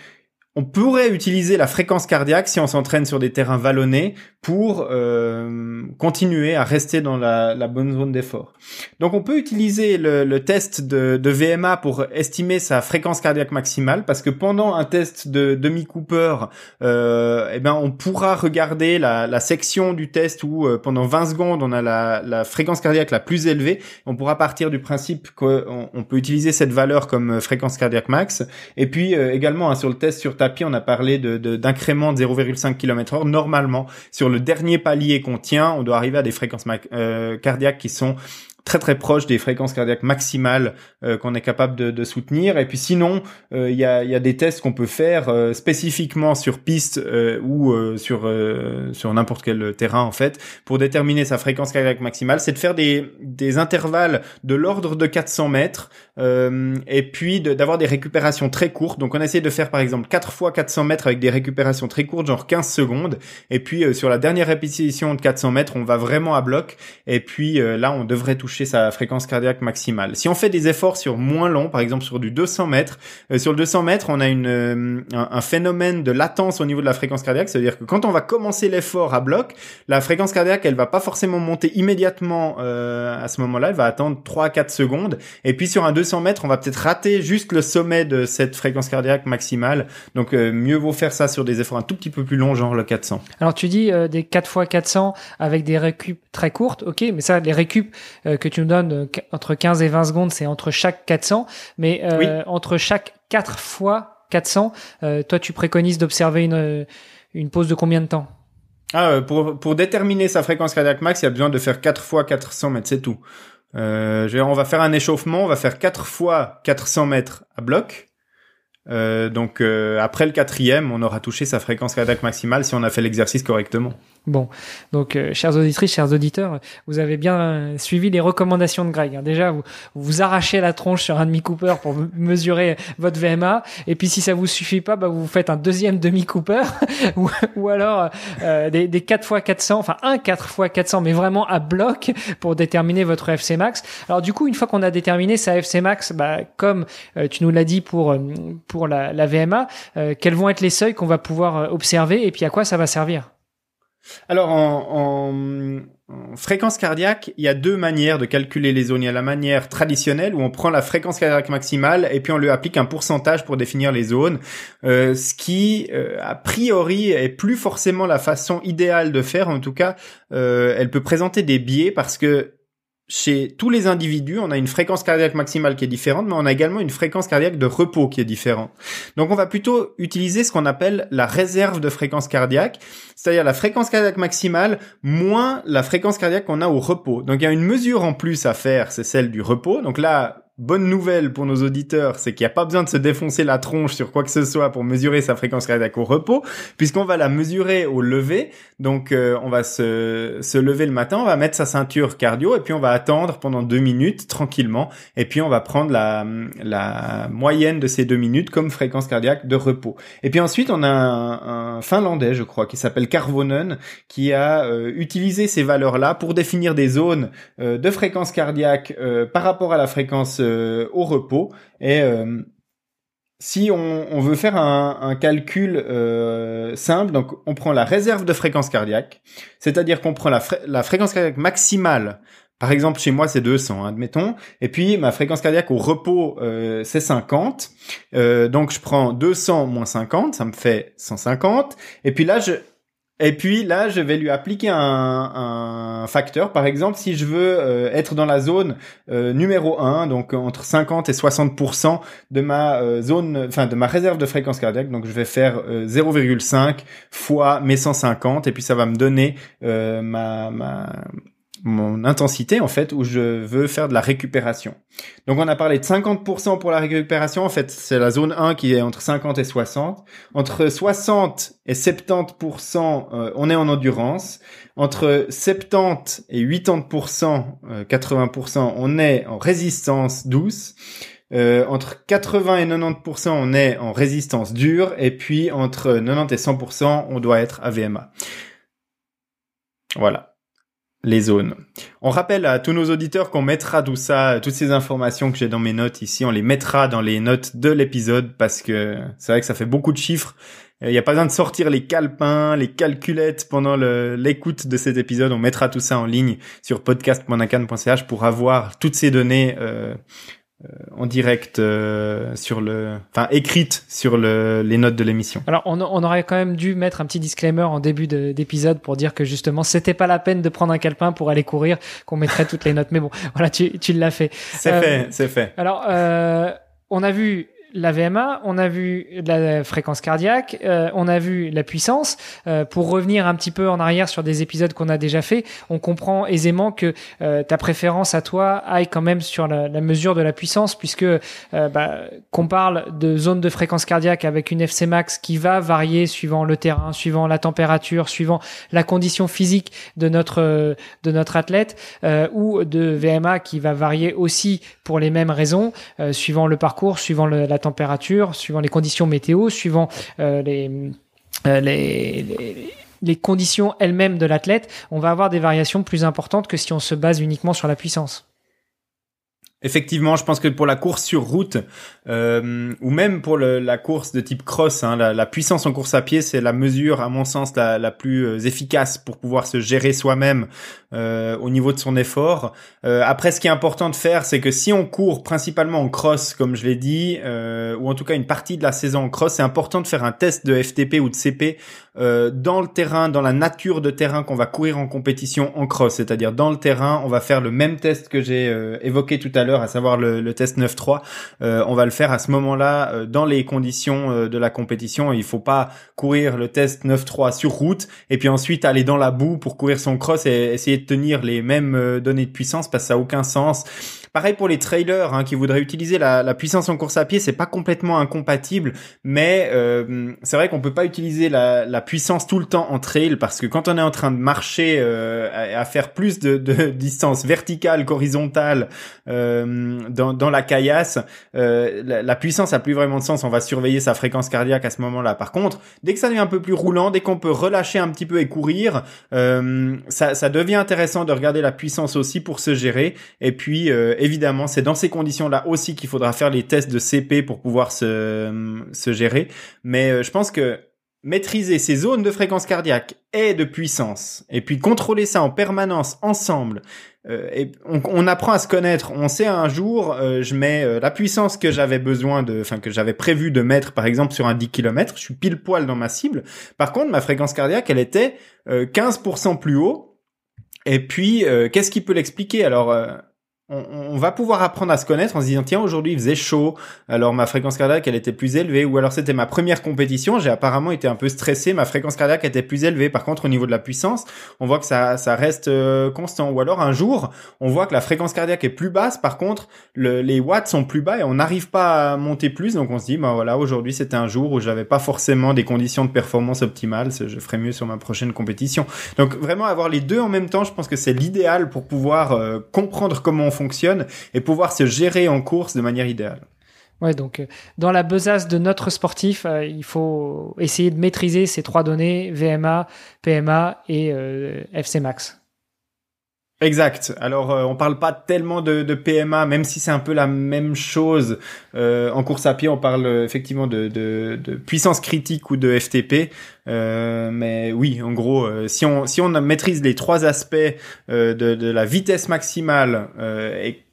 Speaker 2: on pourrait utiliser la fréquence cardiaque si on s'entraîne sur des terrains vallonnés pour euh, continuer à rester dans la, bonne zone d'effort. Donc on peut utiliser le, test de, de, VMA pour estimer sa fréquence cardiaque maximale parce que pendant un test de demi Cooper, euh, eh ben on pourra regarder la, section du test où euh, pendant 20 secondes on a la, fréquence cardiaque la plus élevée. On pourra partir du principe qu'on on peut utiliser cette valeur comme fréquence cardiaque max. Et puis également hein, sur le test sur on a parlé de d'incrément de, 0,5 km/h. Normalement, sur le dernier palier qu'on tient, on doit arriver à des fréquences euh, cardiaques qui sont très très proche des fréquences cardiaques maximales euh, qu'on est capable de, de, soutenir. Et puis sinon, euh, il y, a, y, a, des tests qu'on peut faire euh, spécifiquement sur piste ou sur sur n'importe quel terrain en fait pour déterminer sa fréquence cardiaque maximale. C'est de faire des, des intervalles de l'ordre de 400 mètres et puis d'avoir des récupérations très courtes. Donc on essaie de faire par exemple 4 fois 400 mètres avec des récupérations très courtes, genre 15 secondes. Et puis sur la dernière répétition de 400 mètres, on va vraiment à bloc. Et puis là, on devrait toucher sa fréquence cardiaque maximale. Si on fait des efforts sur moins long, par exemple sur du 200 mètres, euh, sur le 200 mètres, on a une, euh, un, phénomène de latence au niveau de la fréquence cardiaque, c'est-à-dire que quand on va commencer l'effort à bloc, la fréquence cardiaque, elle va pas forcément monter immédiatement euh, à ce moment-là, elle va attendre 3 4 secondes, et puis sur un 200 mètres, on va peut-être rater juste le sommet de cette fréquence cardiaque maximale, donc mieux vaut faire ça sur des efforts un tout petit peu plus longs, genre le 400.
Speaker 1: Alors tu dis des 4 fois 400 avec des récup très courtes, ok, mais ça, les récup que tu nous donnes euh, entre 15 et 20 secondes, c'est entre chaque 400, mais euh, entre chaque 4 fois 400, euh, toi tu préconises d'observer une, une pause de combien de temps?
Speaker 2: Ah, pour, pour déterminer sa fréquence cardiaque max, il y a besoin de faire 4 fois 400 mètres, c'est tout. Euh, on va faire un échauffement, on va faire 4 fois 400 mètres à bloc. donc après le quatrième, on aura touché sa fréquence cardiaque maximale si on a fait l'exercice correctement.
Speaker 1: Bon, donc euh, chers auditrices, chers auditeurs, vous avez bien euh, suivi les recommandations de Greg. Déjà, vous, vous arrachez la tronche sur un demi Cooper pour mesurer votre VMA, et puis si ça vous suffit pas, bah, vous faites un deuxième demi Cooper, ou, ou, alors euh, des, des 4 x 400, enfin un 4 x 400, mais vraiment à bloc pour déterminer votre FC max. Alors du coup, une fois qu'on a déterminé sa FC max, bah, comme tu nous l'as dit pour pour la, la VMA, quels vont être les seuils qu'on va pouvoir observer, et puis à quoi ça va servir?
Speaker 2: Alors, en, fréquence cardiaque, il y a deux manières de calculer les zones. Il y a la manière traditionnelle où on prend la fréquence cardiaque maximale et puis on lui applique un pourcentage pour définir les zones, euh, ce qui, euh, a priori, est plus forcément la façon idéale de faire. En tout cas, euh, elle peut présenter des biais parce que chez tous les individus, on a une fréquence cardiaque maximale qui est différente, mais on a également une fréquence cardiaque de repos qui est différente. Donc on va plutôt utiliser ce qu'on appelle la réserve de fréquence cardiaque, c'est-à-dire la fréquence cardiaque maximale moins la fréquence cardiaque qu'on a au repos. Donc il y a une mesure en plus à faire, c'est celle du repos. Donc là, Bonne nouvelle pour nos auditeurs, c'est qu'il n'y a pas besoin de se défoncer la tronche sur quoi que ce soit pour mesurer sa fréquence cardiaque au repos, puisqu'on va la mesurer au lever. Donc euh, on va se, se lever le matin, on va mettre sa ceinture cardio et puis on va attendre pendant deux minutes tranquillement. Et puis on va prendre la, la moyenne de ces deux minutes comme fréquence cardiaque de repos. Et puis ensuite on a un, Finlandais, je crois, qui s'appelle Carvonen, qui a euh, utilisé ces valeurs-là pour définir des zones euh, de fréquence cardiaque par rapport à la fréquence euh, au repos. Et euh, si on, veut faire un, calcul euh, simple, donc on prend la réserve de fréquence cardiaque, c'est-à-dire qu'on prend la, fréquence cardiaque maximale. Par exemple, chez moi, c'est 200, admettons. Et puis, ma fréquence cardiaque au repos, c'est 50. donc, je prends 200 moins 50, ça me fait 150. Et puis là, je, et puis là, je vais lui appliquer un, un facteur. Par exemple, si je veux euh, être dans la zone euh, numéro 1, donc entre 50 et 60% de ma euh, zone, enfin de ma réserve de fréquence cardiaque, donc je vais faire 0,5 fois mes 150 et puis ça va me donner ma, ma mon intensité en fait où je veux faire de la récupération. Donc on a parlé de 50% pour la récupération, en fait c'est la zone 1 qui est entre 50 et 60. Entre 60 et 70% euh, on est en endurance. Entre 70 et 80%, 80% euh, on est en résistance douce. Euh, entre 80 et 90%, on est en résistance dure, et puis entre 90 et 100%, on doit être à VMA. Voilà les zones. On rappelle à tous nos auditeurs qu'on mettra tout ça, toutes ces informations que j'ai dans mes notes ici, on les mettra dans les notes de l'épisode parce que c'est vrai que ça fait beaucoup de chiffres. Il n'y a pas besoin de sortir les calepins, les calculettes pendant l'écoute de cet épisode. On mettra tout ça en ligne sur podcast.nacan.ch pour avoir toutes ces données euh, en direct euh, sur le, enfin écrite sur le, les notes de l'émission.
Speaker 1: Alors on, on, aurait quand même dû mettre un petit disclaimer en début d'épisode pour dire que justement c'était pas la peine de prendre un calepin pour aller courir, qu'on mettrait toutes les notes. Mais bon, voilà, tu, tu l'as fait.
Speaker 2: C'est euh, fait, c'est fait.
Speaker 1: Alors on a vu la VMA, on a vu la fréquence cardiaque, euh, on a vu la puissance. Euh, pour revenir un petit peu en arrière sur des épisodes qu'on a déjà fait, on comprend aisément que euh, ta préférence à toi aille quand même sur la, mesure de la puissance, puisque bah, qu'on parle de zone de fréquence cardiaque avec une FC max qui va varier suivant le terrain, suivant la température, suivant la condition physique de notre de notre athlète, ou de VMA qui va varier aussi pour les mêmes raisons, suivant le parcours, suivant la température, suivant les conditions météo, suivant euh, euh, les, conditions elles-mêmes de l'athlète, on va avoir des variations plus importantes que si on se base uniquement sur la puissance.
Speaker 2: Effectivement, je pense que pour la course sur route euh, ou même pour la course de type cross, hein, la, puissance en course à pied, c'est la mesure, à mon sens, la, la plus euh, efficace pour pouvoir se gérer soi-même euh, au niveau de son effort. Euh, après, ce qui est important de faire, c'est que si on court principalement en cross, comme je l'ai dit, euh, ou en tout cas une partie de la saison en cross, c'est important de faire un test de FTP ou de CP euh, dans le terrain, dans la nature de terrain qu'on va courir en compétition en cross, c'est-à-dire dans le terrain, on va faire le même test que j'ai évoqué tout à l'heure, à savoir le, test 9-3. on va le faire à ce moment-là euh, dans les conditions euh, de la compétition. Il faut pas courir le test 9-3 sur route et puis ensuite aller dans la boue pour courir son cross et essayer de tenir les mêmes euh, données de puissance parce que ça a aucun sens. Pareil pour les trailers hein, qui voudraient utiliser la, puissance en course à pied, c'est pas complètement incompatible, mais euh, c'est vrai qu'on peut pas utiliser la, puissance tout le temps en trail parce que quand on est en train de marcher euh, à, à, faire plus de, de distance verticale qu'horizontale euh, dans, dans, la caillasse, euh, la, la, puissance a plus vraiment de sens. On va surveiller sa fréquence cardiaque à ce moment-là. Par contre, dès que ça devient un peu plus roulant, dès qu'on peut relâcher un petit peu et courir, euh, ça, ça devient intéressant de regarder la puissance aussi pour se gérer. Et puis euh, évidemment, c'est dans ces conditions-là aussi qu'il faudra faire les tests de CP pour pouvoir se, se gérer. Mais euh, je pense que maîtriser ces zones de fréquence cardiaque et de puissance, et puis contrôler ça en permanence ensemble, euh, on, apprend à se connaître. On sait un jour, euh, je mets la puissance que j'avais besoin de, enfin que j'avais prévu de mettre, par exemple sur un 10 km, je suis pile poil dans ma cible. Par contre, ma fréquence cardiaque, elle était 15% plus haut. Et puis, qu'est-ce qui peut l'expliquer? Alors, on, va pouvoir apprendre à se connaître en se disant tiens aujourd'hui il faisait chaud alors ma fréquence cardiaque elle était plus élevée ou alors c'était ma première compétition j'ai apparemment été un peu stressé ma fréquence cardiaque était plus élevée. Par contre au niveau de la puissance on voit que ça ça reste euh, constant. Ou alors un jour on voit que la fréquence cardiaque est plus basse par contre les watts sont plus bas et on n'arrive pas à monter plus. Donc on se dit bah voilà aujourd'hui c'était un jour où j'avais pas forcément des conditions de performance optimales. Je ferai mieux sur ma prochaine compétition. Donc vraiment avoir les deux en même temps je pense que c'est l'idéal pour pouvoir euh, comprendre comment on et pouvoir se gérer en course de manière idéale.
Speaker 1: Ouais, donc euh, dans la besace de notre sportif, euh, il faut essayer de maîtriser ces trois données VMA, PMA et euh, FC Max.
Speaker 2: Exact. Alors, on parle pas tellement de, PMA, même si c'est un peu la même chose. en course à pied, on parle effectivement de, puissance critique ou de FTP. mais oui, en gros, si on si on maîtrise les trois aspects de, de la vitesse maximale et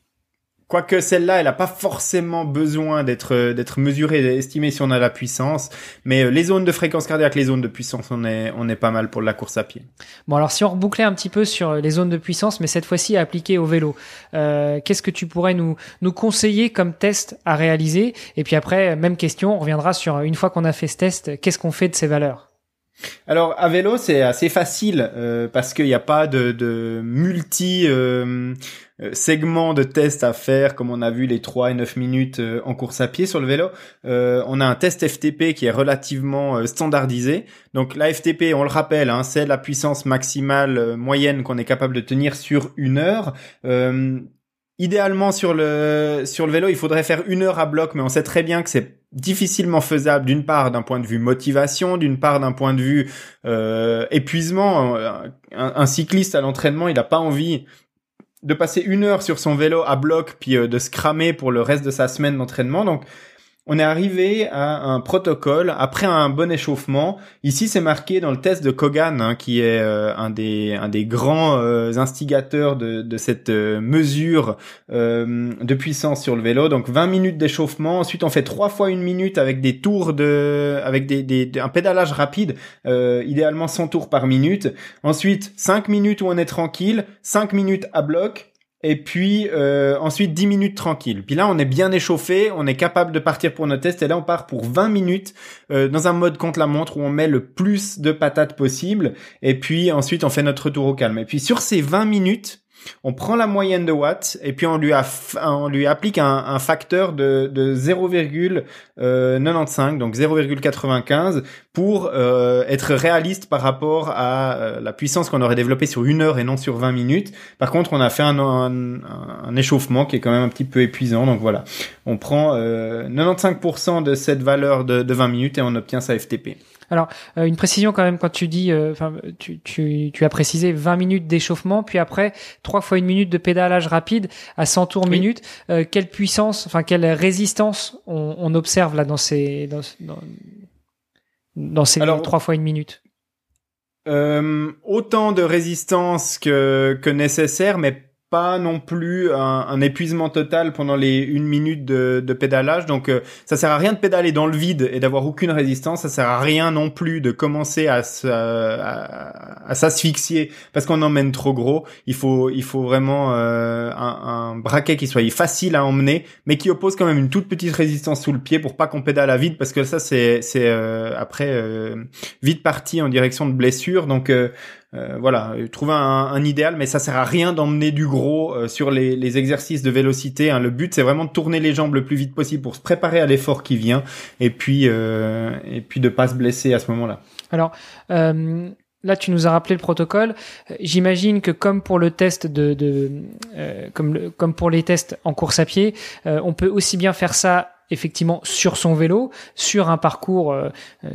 Speaker 2: Quoique celle-là, elle n'a pas forcément besoin d'être euh, d'être mesurée, estimée si on a la puissance, mais euh, les zones de fréquence cardiaque, les zones de puissance, on est on est pas mal pour la course à pied.
Speaker 1: Bon alors si on rebouclait un petit peu sur les zones de puissance, mais cette fois-ci appliquées au vélo, euh, qu'est-ce que tu pourrais nous nous conseiller comme test à réaliser? Et puis après, même question, on reviendra sur une fois qu'on a fait ce test, qu'est-ce qu'on fait de ces valeurs?
Speaker 2: Alors à vélo c'est assez facile euh, parce qu'il n'y a pas de, multi euh, euh, segments de tests à faire comme on a vu les 3 et 9 minutes en course à pied sur le vélo. on a un test FTP qui est relativement standardisé. Donc la FTP, on le rappelle, hein, c'est la puissance maximale moyenne qu'on est capable de tenir sur une heure. Idéalement sur le sur le vélo, il faudrait faire une heure à bloc, mais on sait très bien que c'est difficilement faisable d'une part d'un point de vue motivation, d'une part d'un point de vue euh, épuisement. Un, un, cycliste à l'entraînement, il n'a pas envie de passer une heure sur son vélo à bloc puis euh, de se cramer pour le reste de sa semaine d'entraînement. Donc on est arrivé à un protocole après un bon échauffement. Ici, c'est marqué dans le test de Kogan, hein, qui est euh, un des grands euh, instigateurs de, cette euh, mesure de puissance sur le vélo. Donc 20 minutes d'échauffement. Ensuite, on fait trois fois une minute avec des tours de avec des, des un pédalage rapide, idéalement 100 tours par minute. Ensuite, 5 minutes où on est tranquille, 5 minutes à bloc et puis euh, ensuite 10 minutes tranquille. Puis là, on est bien échauffé, on est capable de partir pour nos tests. Et là, on part pour 20 minutes euh, dans un mode contre la montre où on met le plus de patates possible. Et puis ensuite, on fait notre retour au calme. Et puis sur ces 20 minutes, on prend la moyenne de watts et puis on lui, applique un, facteur de, de 0,95, euh, donc 0,95, pour euh, être réaliste par rapport à euh, la puissance qu'on aurait développée sur une heure et non sur 20 minutes. Par contre, on a fait un, un, échauffement qui est quand même un petit peu épuisant. Donc voilà, on prend 95% de cette valeur de, de 20 minutes et on obtient sa FTP.
Speaker 1: Alors, euh, une précision quand même quand tu dis, euh, enfin, tu, tu, tu, as précisé 20 minutes d'échauffement, puis après trois fois une minute de pédalage rapide à 100 tours minute. Euh, quelle puissance, enfin quelle résistance on, on, observe là dans ces dans, dans, dans ces trois fois une minute?
Speaker 2: Autant de résistance que que nécessaire, mais pas non plus un, un, épuisement total pendant les une minute de, de pédalage. Donc euh, ça sert à rien de pédaler dans le vide et d'avoir aucune résistance. Ça sert à rien non plus de commencer à, à, à, s'asphyxier parce qu'on emmène trop gros. Il faut il faut vraiment euh, un, un, braquet qui soit facile à emmener, mais qui oppose quand même une toute petite résistance sous le pied pour pas qu'on pédale à vide parce que ça c'est c'est euh, après vite parti en direction de blessure. Donc voilà, trouver un, un, idéal, mais ça sert à rien d'emmener du gros sur les, les, exercices de vélocité. Hein. Le but, c'est vraiment de tourner les jambes le plus vite possible pour se préparer à l'effort qui vient, et puis et puis de pas se blesser à ce moment-là.
Speaker 1: Alors. Là, tu nous as rappelé le protocole. J'imagine que comme pour le test de, de euh, comme, comme pour les tests en course à pied, euh, on peut aussi bien faire ça effectivement sur son vélo, sur un parcours euh,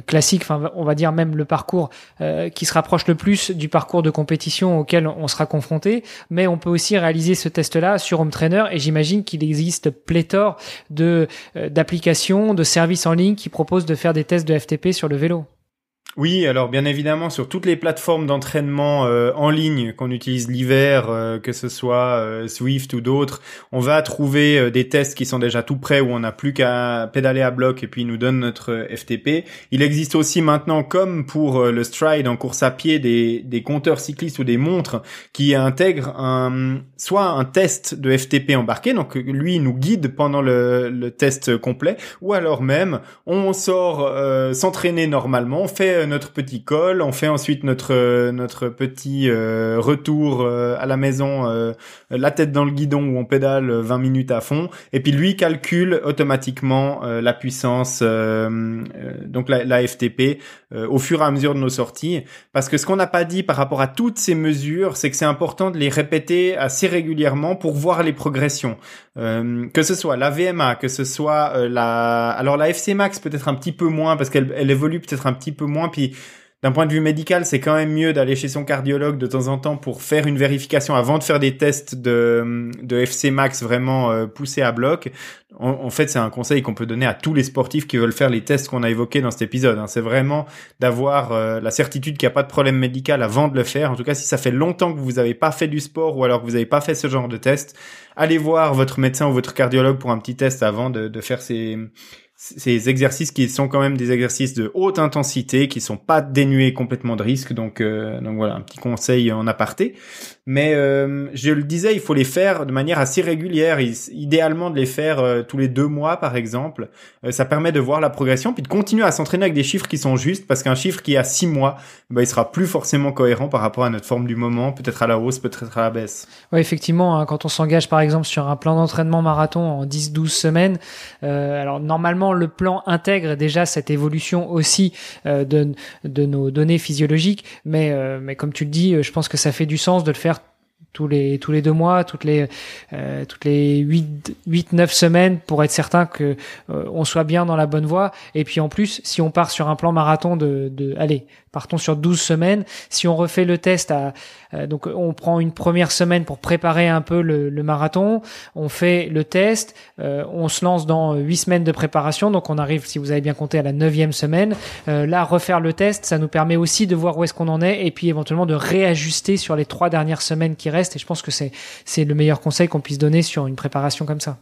Speaker 1: classique, enfin on va dire même le parcours qui se rapproche le plus du parcours de compétition auquel on sera confronté, mais on peut aussi réaliser ce test-là sur Home Trainer et j'imagine qu'il existe pléthore de d'applications, de services en ligne qui proposent de faire des tests de FTP sur le vélo.
Speaker 2: Oui, alors bien évidemment sur toutes les plateformes d'entraînement euh, en ligne qu'on utilise l'hiver, euh, que ce soit euh, Swift ou d'autres, on va trouver des tests qui sont déjà tout prêts où on n'a plus qu'à pédaler à bloc et puis ils nous donne notre FTP. Il existe aussi maintenant, comme pour le stride en course à pied, des, des compteurs cyclistes ou des montres qui intègrent un, soit un test de FTP embarqué, donc lui nous guide pendant le, le test complet, ou alors même on sort s'entraîner normalement, on fait euh, notre petit col, on fait ensuite notre euh, notre petit euh, retour à la maison, la tête dans le guidon où on pédale 20 minutes à fond, et puis lui calcule automatiquement la puissance, donc la, FTP au fur et à mesure de nos sorties, parce que ce qu'on n'a pas dit par rapport à toutes ces mesures, c'est que c'est important de les répéter assez régulièrement pour voir les progressions, que ce soit la VMA, que ce soit la, alors la FC Max peut-être un petit peu moins parce qu'elle elle évolue peut-être un petit peu moins puis d'un point de vue médical, c'est quand même mieux d'aller chez son cardiologue de temps en temps pour faire une vérification avant de faire des tests de, de FC max vraiment euh, poussés à bloc. En, fait, c'est un conseil qu'on peut donner à tous les sportifs qui veulent faire les tests qu'on a évoqués dans cet épisode. Hein. C'est vraiment d'avoir euh, la certitude qu'il n'y a pas de problème médical avant de le faire. En tout cas, si ça fait longtemps que vous n'avez pas fait du sport ou alors que vous n'avez pas fait ce genre de test, allez voir votre médecin ou votre cardiologue pour un petit test avant de, de faire ces ces exercices qui sont quand même des exercices de haute intensité, qui sont pas dénués complètement de risque. Donc, euh, donc voilà, un petit conseil en aparté. Mais euh, je le disais, il faut les faire de manière assez régulière. Idéalement de les faire euh, tous les deux mois, par exemple. ça permet de voir la progression, puis de continuer à s'entraîner avec des chiffres qui sont justes, parce qu'un chiffre qui a six mois, bah, il sera plus forcément cohérent par rapport à notre forme du moment, peut-être à la hausse, peut-être à la baisse.
Speaker 1: Oui, effectivement, hein, quand on s'engage par exemple sur un plan d'entraînement marathon en 10-12 semaines, alors normalement le plan intègre déjà cette évolution aussi euh, de, nos données physiologiques, mais, euh, comme tu le dis, je pense que ça fait du sens de le faire tous les deux mois, toutes les euh, toutes les huit huit neuf semaines pour être certain que on soit bien dans la bonne voie. Et puis en plus, si on part sur un plan marathon de de allez partons sur 12 semaines. Si on refait le test à, euh, donc on prend une première semaine pour préparer un peu le, le marathon, on fait le test, euh, on se lance dans 8 semaines de préparation, donc on arrive, si vous avez bien compté, à la neuvième semaine. Euh, là, refaire le test, ça nous permet aussi de voir où est-ce qu'on en est et puis éventuellement de réajuster sur les trois dernières semaines qui restent. Et je pense que c'est le meilleur conseil qu'on puisse donner sur une préparation comme ça.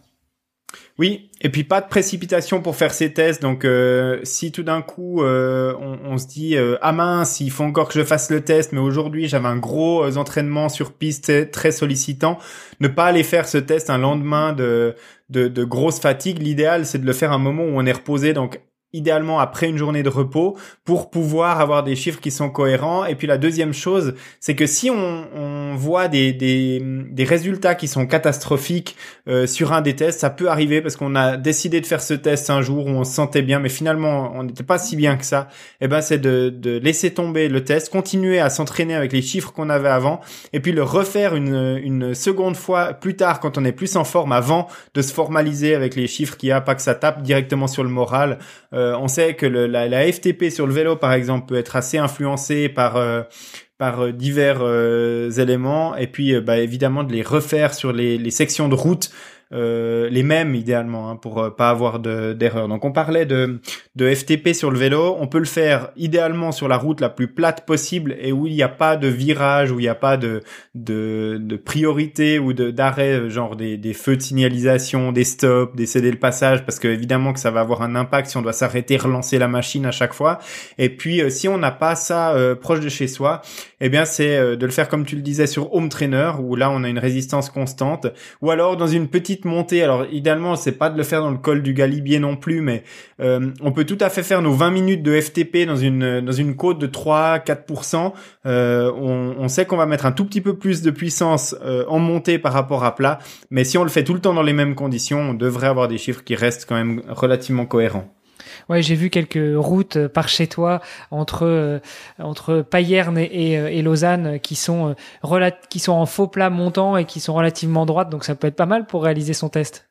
Speaker 2: Oui, et puis pas de précipitation pour faire ces tests. Donc euh, si tout d'un coup euh, on, se dit euh, ah mince, il faut encore que je fasse le test, mais aujourd'hui j'avais un gros entraînement sur piste très sollicitant, ne pas aller faire ce test un lendemain de de, de grosse fatigue. L'idéal c'est de le faire un moment où on est reposé, donc idéalement après une journée de repos pour pouvoir avoir des chiffres qui sont cohérents. Et puis la deuxième chose, c'est que si on, on voit des, des, des, résultats qui sont catastrophiques euh, sur un des tests, ça peut arriver parce qu'on a décidé de faire ce test un jour où on se sentait bien, mais finalement on n'était pas si bien que ça. Et eh ben c'est de, de laisser tomber le test, continuer à s'entraîner avec les chiffres qu'on avait avant, et puis le refaire une, une seconde fois plus tard quand on est plus en forme, avant de se formaliser avec les chiffres qu'il y a, pas que ça tape directement sur le moral. Euh, on sait que la, FTP sur le vélo, par exemple, peut être assez influencée par euh, euh, divers éléments, et puis bah, évidemment de les refaire sur les sections de route euh, les mêmes idéalement hein, pour euh, pas avoir d'erreur. Donc on parlait de, de FTP sur le vélo, on peut le faire idéalement sur la route la plus plate possible et où il n'y a pas de virage, où il n'y a pas de, de, de priorité ou d'arrêt, genre des, des feux de signalisation, des stops, des céder le passage, parce que évidemment que ça va avoir un impact si on doit s'arrêter, relancer la machine à chaque fois. Et puis euh, si on n'a pas ça proche de chez soi, eh bien c'est de le faire comme tu le disais sur Home Trainer, où là on a une résistance constante, ou alors dans une petite montée. Alors idéalement, c'est pas de le faire dans le col du Galibier non plus, mais euh, on peut tout à fait faire nos 20 minutes de FTP dans une dans une côte de 3-4%. Euh, on, on, sait qu'on va mettre un tout petit peu plus de puissance euh, en montée par rapport à plat, mais si on le fait tout le temps dans les mêmes conditions, on devrait avoir des chiffres qui restent quand même relativement cohérents.
Speaker 1: Ouais, j'ai vu quelques routes euh, par chez toi entre euh, entre Payerne et, euh, et, Lausanne qui sont qui sont en faux plat montant et qui sont relativement droites, donc ça peut être pas mal pour réaliser son test.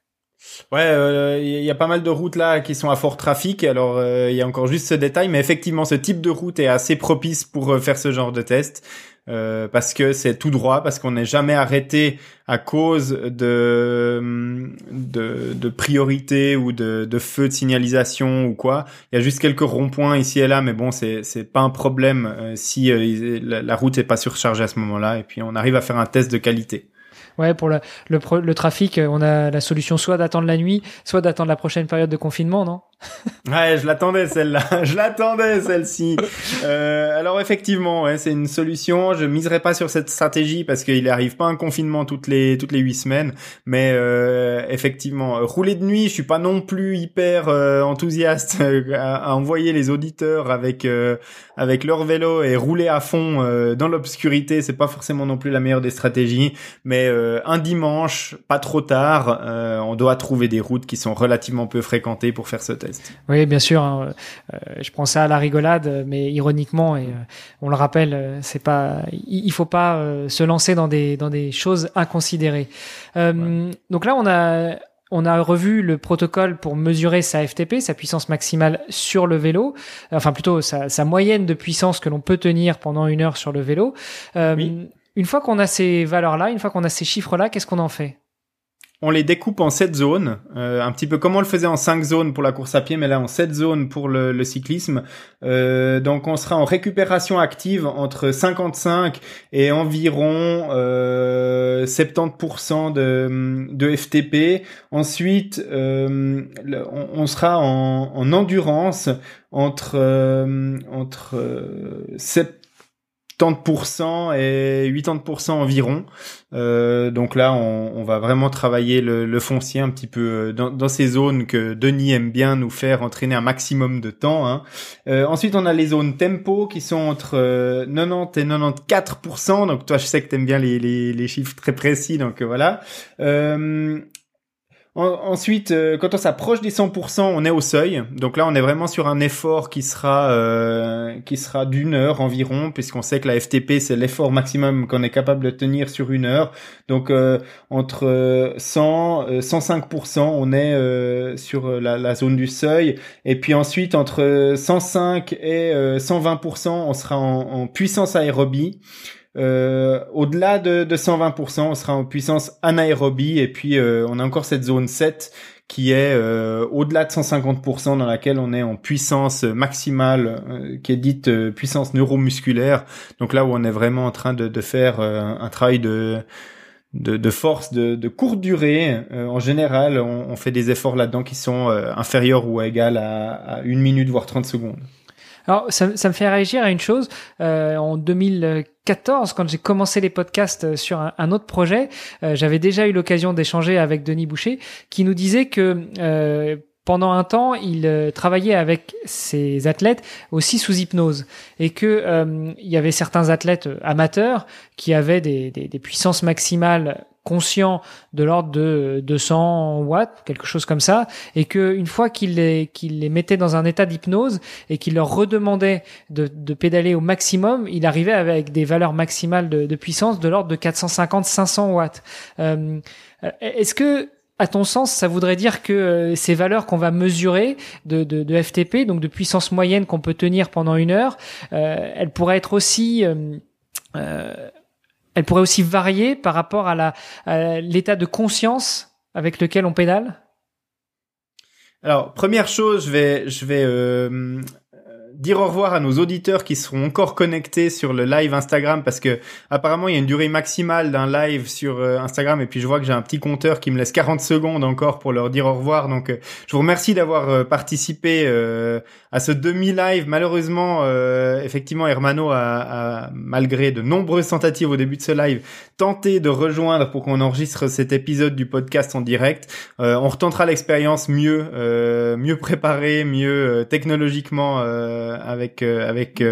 Speaker 2: Ouais, il y a pas mal de routes là qui sont à fort trafic. Alors il y a encore juste ce détail, mais effectivement, ce type de route est assez propice pour faire ce genre de test. Euh, parce que c'est tout droit, parce qu'on n'est jamais arrêté à cause de de, de priorité ou de, de feu de signalisation ou quoi. Il y a juste quelques ronds-points ici et là, mais bon, c'est c'est pas un problème euh, si euh, la, route est pas surchargée à ce moment-là. Et puis on arrive à faire un test de qualité.
Speaker 1: Ouais, pour le, le, le trafic, on a la solution soit d'attendre la nuit, soit d'attendre la prochaine période de confinement, non?
Speaker 2: Ouais, je l'attendais celle-là. je l'attendais celle-ci. Euh, alors effectivement, ouais, c'est une solution. Je miserai pas sur cette stratégie parce qu'il arrive pas un confinement toutes les toutes les huit semaines. Mais euh, effectivement, rouler de nuit, je suis pas non plus hyper euh, enthousiaste à, envoyer les auditeurs avec euh, avec leur vélo et rouler à fond euh, dans l'obscurité. C'est pas forcément non plus la meilleure des stratégies. Mais un dimanche, pas trop tard, on doit trouver des routes qui sont relativement peu fréquentées pour faire ce test.
Speaker 1: Oui, bien sûr. Hein. Euh, je prends ça à la rigolade, mais ironiquement, et euh, on le rappelle, euh, c'est pas, il, faut pas se lancer dans des dans des choses inconsidérées. Donc là, on a on a revu le protocole pour mesurer sa FTP, sa puissance maximale sur le vélo, enfin plutôt sa, sa moyenne de puissance que l'on peut tenir pendant une heure sur le vélo. Une fois qu'on a ces valeurs-là, une fois qu'on a ces chiffres-là, qu'est-ce qu'on en fait?
Speaker 2: On les découpe en sept zones, euh, un petit peu comme on le faisait en cinq zones pour la course à pied, mais là en sept zones pour le, cyclisme. Euh, donc on sera en récupération active entre 55 et environ euh, 70% de, de FTP. Ensuite, euh, on, sera en, en endurance entre entre 80% et 80% environ. Euh, donc là, on, on, va vraiment travailler le, le, foncier un petit peu euh, dans, dans, ces zones que Denis aime bien nous faire entraîner un maximum de temps. Hein. Euh, ensuite, on a les zones tempo qui sont entre 90 euh, et 94%. Donc toi, je sais que tu aimes bien les, les, les, chiffres très précis. Donc voilà. Euh, ensuite, euh, quand on s'approche des 100%, on est au seuil. Donc là, on est vraiment sur un effort qui sera euh, qui sera d'une heure environ, puisqu'on sait que la FTP c'est l'effort maximum qu'on est capable de tenir sur une heure. Donc euh, entre 100 105%, on est sur la, zone du seuil. Et puis ensuite, entre 105 et 120%, on sera en, en puissance aérobie. Euh, au-delà de, de 120%, on sera en puissance anaérobie et puis euh, on a encore cette zone 7 qui est euh, au-delà de 150% dans laquelle on est en puissance maximale, qui est dite puissance neuromusculaire. Donc là où on est vraiment en train de, faire un travail de de, force de, de courte durée. en général, on, fait des efforts là-dedans qui sont inférieurs ou égales à, à une minute voire 30 secondes.
Speaker 1: Alors, ça, me fait réagir à une chose. Euh, en 2014, quand j'ai commencé les podcasts euh, sur un, autre projet, euh, j'avais déjà eu l'occasion d'échanger avec Denis Boucher, qui nous disait que euh, pendant un temps, il travaillait avec ses athlètes aussi sous hypnose et que il y avait certains athlètes amateurs qui avaient des puissances maximales conscient de l'ordre de 200 watts, quelque chose comme ça, et que une fois qu'il les, mettait dans un état d'hypnose et qu'il leur redemandait de, pédaler au maximum, il arrivait avec des valeurs maximales de, puissance de l'ordre de 450-500 watts. Euh, est-ce que à ton sens, ça voudrait dire que euh, ces valeurs qu'on va mesurer de, FTP, donc de puissance moyenne qu'on peut tenir pendant une heure, euh, elles pourraient être aussi euh, euh elle pourrait aussi varier par rapport à l'état de conscience avec lequel on pédale?
Speaker 2: Alors, première chose, je vais, euh, dire au revoir à nos auditeurs qui seront encore connectés sur le live Instagram parce que apparemment il y a une durée maximale d'un live sur euh, Instagram et puis je vois que j'ai un petit compteur qui me laisse 40 secondes encore pour leur dire au revoir. Donc euh, je vous remercie d'avoir participé à ce demi-live. Malheureusement, effectivement, Hermano a, a, malgré de nombreuses tentatives au début de ce live, tenté de rejoindre pour qu'on enregistre cet épisode du podcast en direct. on retentera l'expérience mieux, mieux préparée, mieux technologiquement avec avec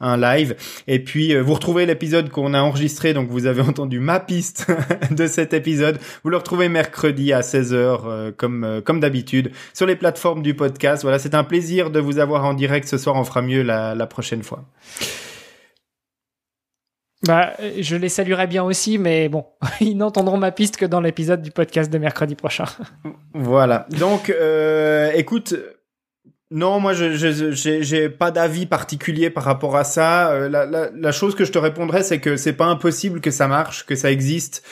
Speaker 2: un live. Et puis vous retrouvez l'épisode qu'on a enregistré, donc vous avez entendu ma piste de cet épisode. Vous le retrouvez mercredi à 16h comme comme d'habitude sur les plateformes du podcast. Voilà, c'est un plaisir de vous avoir en direct ce soir. On fera mieux la, la prochaine fois.
Speaker 1: Bah, je les saluerai bien aussi, mais bon, ils n'entendront ma piste que dans l'épisode du podcast de mercredi prochain.
Speaker 2: Voilà. Donc, euh, écoute, non, moi, je j'ai pas d'avis particulier par rapport à ça. Euh, la, la, la, chose que je te répondrais, c'est que c'est pas impossible que ça marche, que ça existe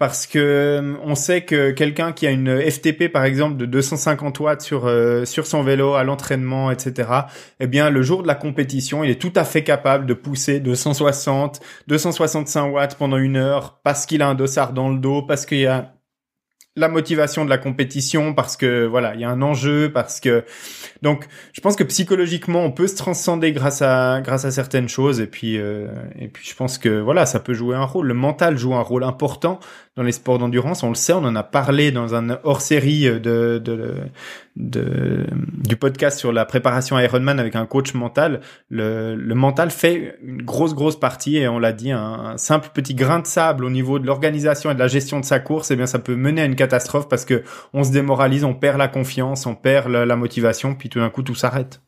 Speaker 2: parce que euh, on sait que quelqu'un qui a une FTP par exemple de 250 watts sur euh, sur son vélo à l'entraînement, etc. Eh bien, le jour de la compétition, il est tout à fait capable de pousser 260, 265 watts pendant une heure parce qu'il a un dossard dans le dos, parce qu'il a la motivation de la compétition parce que voilà il y a un enjeu parce que donc je pense que psychologiquement on peut se transcender grâce à grâce à certaines choses et puis euh, et puis je pense que voilà ça peut jouer un rôle. Le mental joue un rôle important dans les sports d'endurance. On le sait, on en a parlé dans un hors-série de, du podcast sur la préparation Ironman avec un coach mental. Le, mental fait une grosse, grosse partie et on l'a dit, un, simple petit grain de sable au niveau de l'organisation et de la gestion de sa course, eh bien, ça peut mener à une catastrophe parce que on se démoralise, on perd la confiance, on perd la, motivation, puis tout d'un coup, tout s'arrête.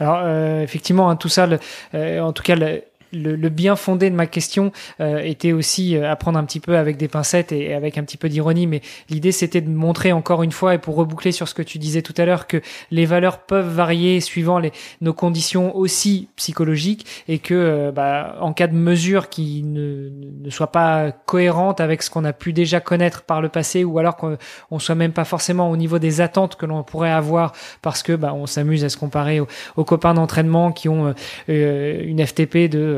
Speaker 1: Alors, euh, effectivement, hein, tout ça, euh, en tout cas, le, bien fondé de ma question euh, était aussi euh, à prendre un petit peu avec des pincettes et, avec un petit peu d'ironie, mais l'idée c'était de montrer encore une fois et pour reboucler sur ce que tu disais tout à l'heure que les valeurs peuvent varier suivant les, nos conditions aussi psychologiques et que euh, bah, en cas de mesure qui ne, ne soit pas cohérente avec ce qu'on a pu déjà connaître par le passé ou alors qu'on soit même pas forcément au niveau des attentes que l'on pourrait avoir parce que bah, on s'amuse à se comparer aux, copains d'entraînement qui ont une FTP de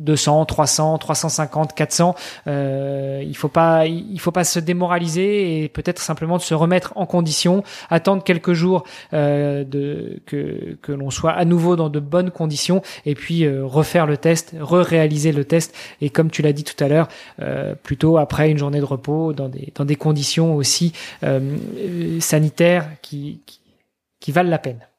Speaker 1: 200, 300, 350, 400. Euh, il faut pas, il faut pas se démoraliser et peut-être simplement de se remettre en condition, attendre quelques jours euh, de que que l'on soit à nouveau dans de bonnes conditions et puis euh, refaire le test, re-réaliser le test et comme tu l'as dit tout à l'heure, euh, plutôt après une journée de repos dans des dans des conditions aussi euh, sanitaires qui, qui qui valent la peine.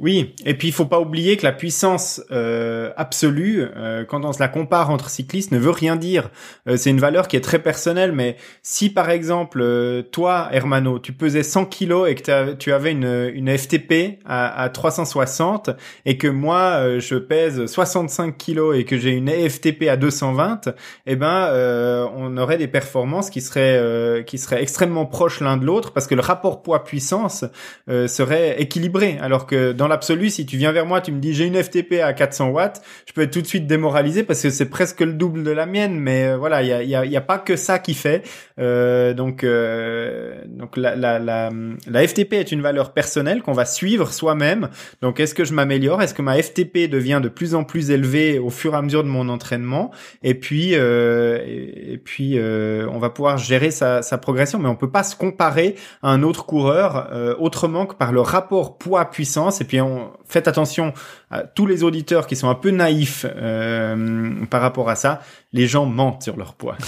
Speaker 2: Oui, et puis il faut pas oublier que la puissance euh, absolue, euh, quand on se la compare entre cyclistes, ne veut rien dire. Euh, c'est une valeur qui est très personnelle, mais si par exemple toi, Hermano, tu pesais 100 kilos et que tu avais une, FTP à, à 360 et que moi je pèse 65 kilos et que j'ai une FTP à 220, eh ben on aurait des performances qui seraient qui seraient extrêmement proches l'un de l'autre parce que le rapport poids-puissance serait équilibré, alors que dans l'absolu, si tu viens vers moi, tu me dis j'ai une FTP à 400 watts, je peux être tout de suite démoralisé parce que c'est presque le double de la mienne. Mais euh, voilà, il y a, y, y a, pas que ça qui fait. Euh, donc euh, donc la, la, la, FTP est une valeur personnelle qu'on va suivre soi-même. Donc est-ce que je m'améliore? Est-ce que ma FTP devient de plus en plus élevée au fur et à mesure de mon entraînement? Et puis et, puis on va pouvoir gérer sa, sa, progression, mais on peut pas se comparer à un autre coureur autrement que par le rapport poids-puissance. Et puis faites attention à tous les auditeurs qui sont un peu naïfs euh, par rapport à ça. Les gens mentent sur leur poids.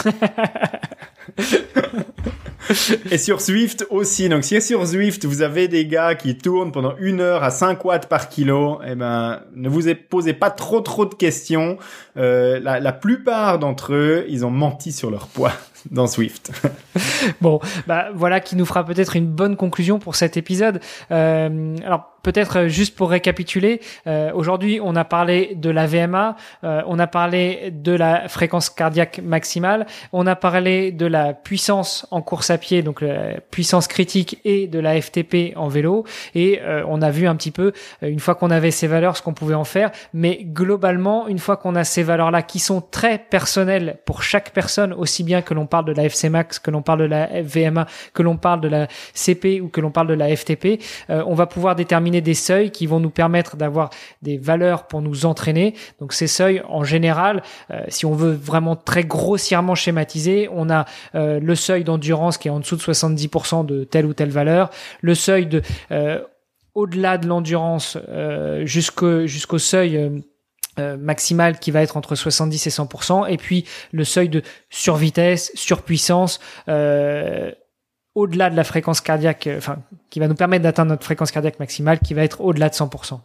Speaker 2: et sur Swift aussi. Donc si sur Swift vous avez des gars qui tournent pendant une heure à 5 watts par kilo, eh ben ne vous posez pas trop trop de questions. Euh, la, la plupart d'entre eux, ils ont menti sur leur poids dans Swift.
Speaker 1: bon, bah voilà qui nous fera peut-être une bonne conclusion pour cet épisode. Euh, alors peut-être euh, juste pour récapituler, euh, aujourd'hui on a parlé de la VMA, euh, on a parlé de la fréquence cardiaque maximale, on a parlé de la puissance en course à pied, donc la puissance critique et de la FTP en vélo, et euh, on a vu un petit peu une fois qu'on avait ces valeurs ce qu'on pouvait en faire, mais globalement une fois qu'on a ces valeurs là qui sont très personnelles pour chaque personne, aussi bien que l'on parle de la FC Max, que l'on parle de la VMA, que l'on parle de la CP ou que l'on parle de la FTP, euh, on va pouvoir déterminer des seuils qui vont nous permettre d'avoir des valeurs pour nous entraîner. Donc ces seuils, en général, euh, si on veut vraiment très grossièrement schématiser, on a euh, le seuil d'endurance qui est en dessous de 70% de telle ou telle valeur, le seuil de au-delà de l'endurance jusqu'au seuil euh, maximal qui va être entre 70 et 100%, et puis le seuil de survitesse, surpuissance, euh, au-delà de la fréquence cardiaque, euh, qui va nous permettre d'atteindre notre fréquence cardiaque maximale, qui va être au-delà de 100%.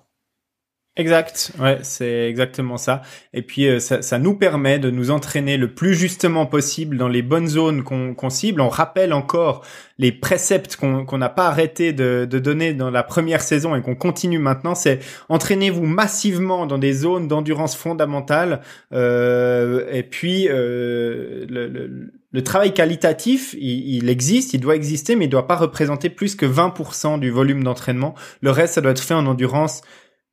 Speaker 2: Exact, ouais, c'est exactement ça. Et puis euh, ça, ça, nous permet de nous entraîner le plus justement possible dans les bonnes zones qu'on cible. On rappelle encore les préceptes qu'on n'a pas arrêté de, de, donner dans la première saison et qu'on continue maintenant. C'est entraînez-vous massivement dans des zones d'endurance fondamentale. Euh, et puis euh, le, le, le, travail qualitatif, il, existe, il doit exister, mais il doit pas représenter plus que 20% du volume d'entraînement. Le reste, ça doit être fait en endurance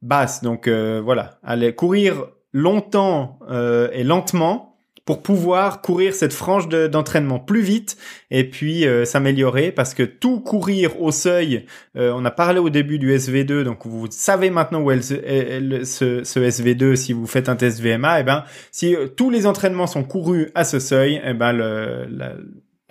Speaker 2: basse. Donc euh, voilà, aller courir longtemps euh, et lentement pour pouvoir courir cette frange d'entraînement plus vite et puis euh, s'améliorer parce que tout courir au seuil, on a parlé au début du SV2, donc vous savez maintenant où est ce, ce, SV2 si vous faites un test VMA, et eh ben si tous les entraînements sont courus à ce seuil, et eh ben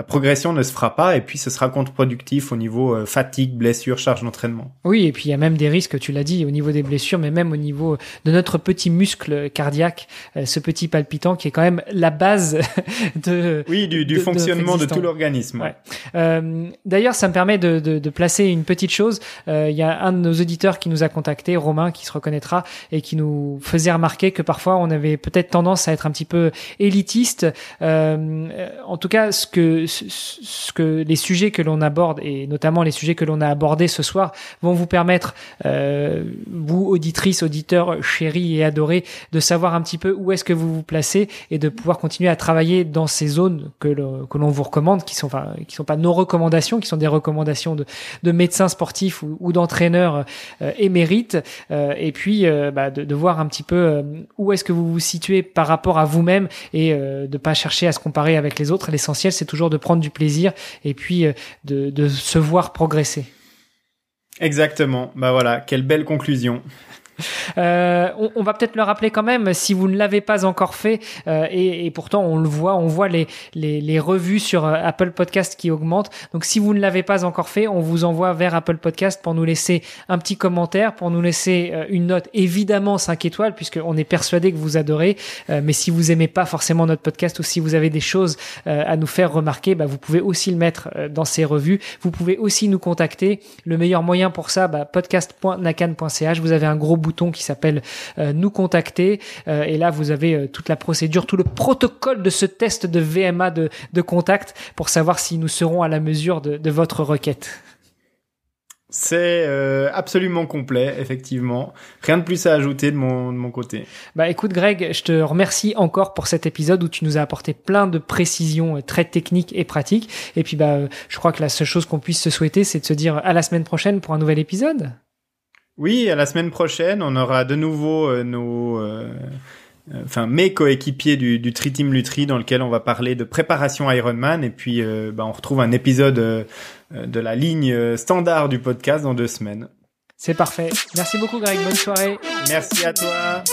Speaker 2: progression ne se fera pas et puis ce sera contre-productif au niveau euh, fatigue, blessure, charge d'entraînement.
Speaker 1: Oui, et puis il y a même des risques, tu l'as dit, au niveau des blessures, mais même au niveau de notre petit muscle cardiaque, euh, ce petit palpitant qui est quand même la base de
Speaker 2: oui du, du fonctionnement de, tout l'organisme.
Speaker 1: Ouais. Euh, D'ailleurs, ça me permet de, de, placer une petite chose. Il y a un de nos auditeurs qui nous a contacté, Romain, qui se reconnaîtra et qui nous faisait remarquer que parfois on avait peut-être tendance à être un petit peu élitiste. en tout cas, ce que ce que les sujets que l'on aborde et notamment les sujets que l'on a abordés ce soir vont vous permettre, euh, vous auditrices, auditeurs chéris et adorés, de savoir un petit peu où est-ce que vous vous placez et de pouvoir continuer à travailler dans ces zones que l'on vous recommande, qui sont enfin qui sont pas nos recommandations, qui sont des recommandations de, de médecins sportifs ou, d'entraîneurs euh, émérites, euh, et puis bah, de, de, voir un petit peu où est-ce que vous vous situez par rapport à vous-même et de pas chercher à se comparer avec les autres. L'essentiel, c'est toujours de prendre du plaisir et puis euh, de, de se voir progresser.
Speaker 2: Exactement. Bah voilà, quelle belle conclusion.
Speaker 1: Euh, on, on, va peut-être le rappeler quand même, si vous ne l'avez pas encore fait, euh, et, et, pourtant on le voit, on voit les, les, les revues sur euh, Apple Podcast qui augmentent. Donc si vous ne l'avez pas encore fait, on vous envoie vers Apple Podcast pour nous laisser un petit commentaire, pour nous laisser euh, une note, évidemment 5 étoiles, puisqu'on est persuadé que vous adorez. Euh, mais si vous aimez pas forcément notre podcast ou si vous avez des choses à nous faire remarquer, bah, vous pouvez aussi le mettre dans ces revues. Vous pouvez aussi nous contacter. Le meilleur moyen pour ça, bah, podcast.nakan.ch. Vous avez un gros bouton qui s'appelle euh, nous contacter euh, et là vous avez euh, toute la procédure, tout le protocole de ce test de VMA de, de contact pour savoir si nous serons à la mesure de, de votre requête.
Speaker 2: C'est euh, absolument complet, effectivement. Rien de plus à ajouter de mon, de mon côté.
Speaker 1: Bah écoute Greg, je te remercie encore pour cet épisode où tu nous as apporté plein de précisions très techniques et pratiques. Et puis bah je crois que la seule chose qu'on puisse se souhaiter, c'est de se dire à la semaine prochaine pour un nouvel épisode.
Speaker 2: Oui, à la semaine prochaine, on aura de nouveau euh, nos, euh, euh, enfin mes coéquipiers du, du Tri-Team Lutri dans lequel on va parler de préparation Ironman et puis bah, on retrouve un épisode de la ligne standard du podcast dans deux semaines.
Speaker 1: C'est parfait. Merci beaucoup Greg, bonne soirée.
Speaker 2: Merci à toi.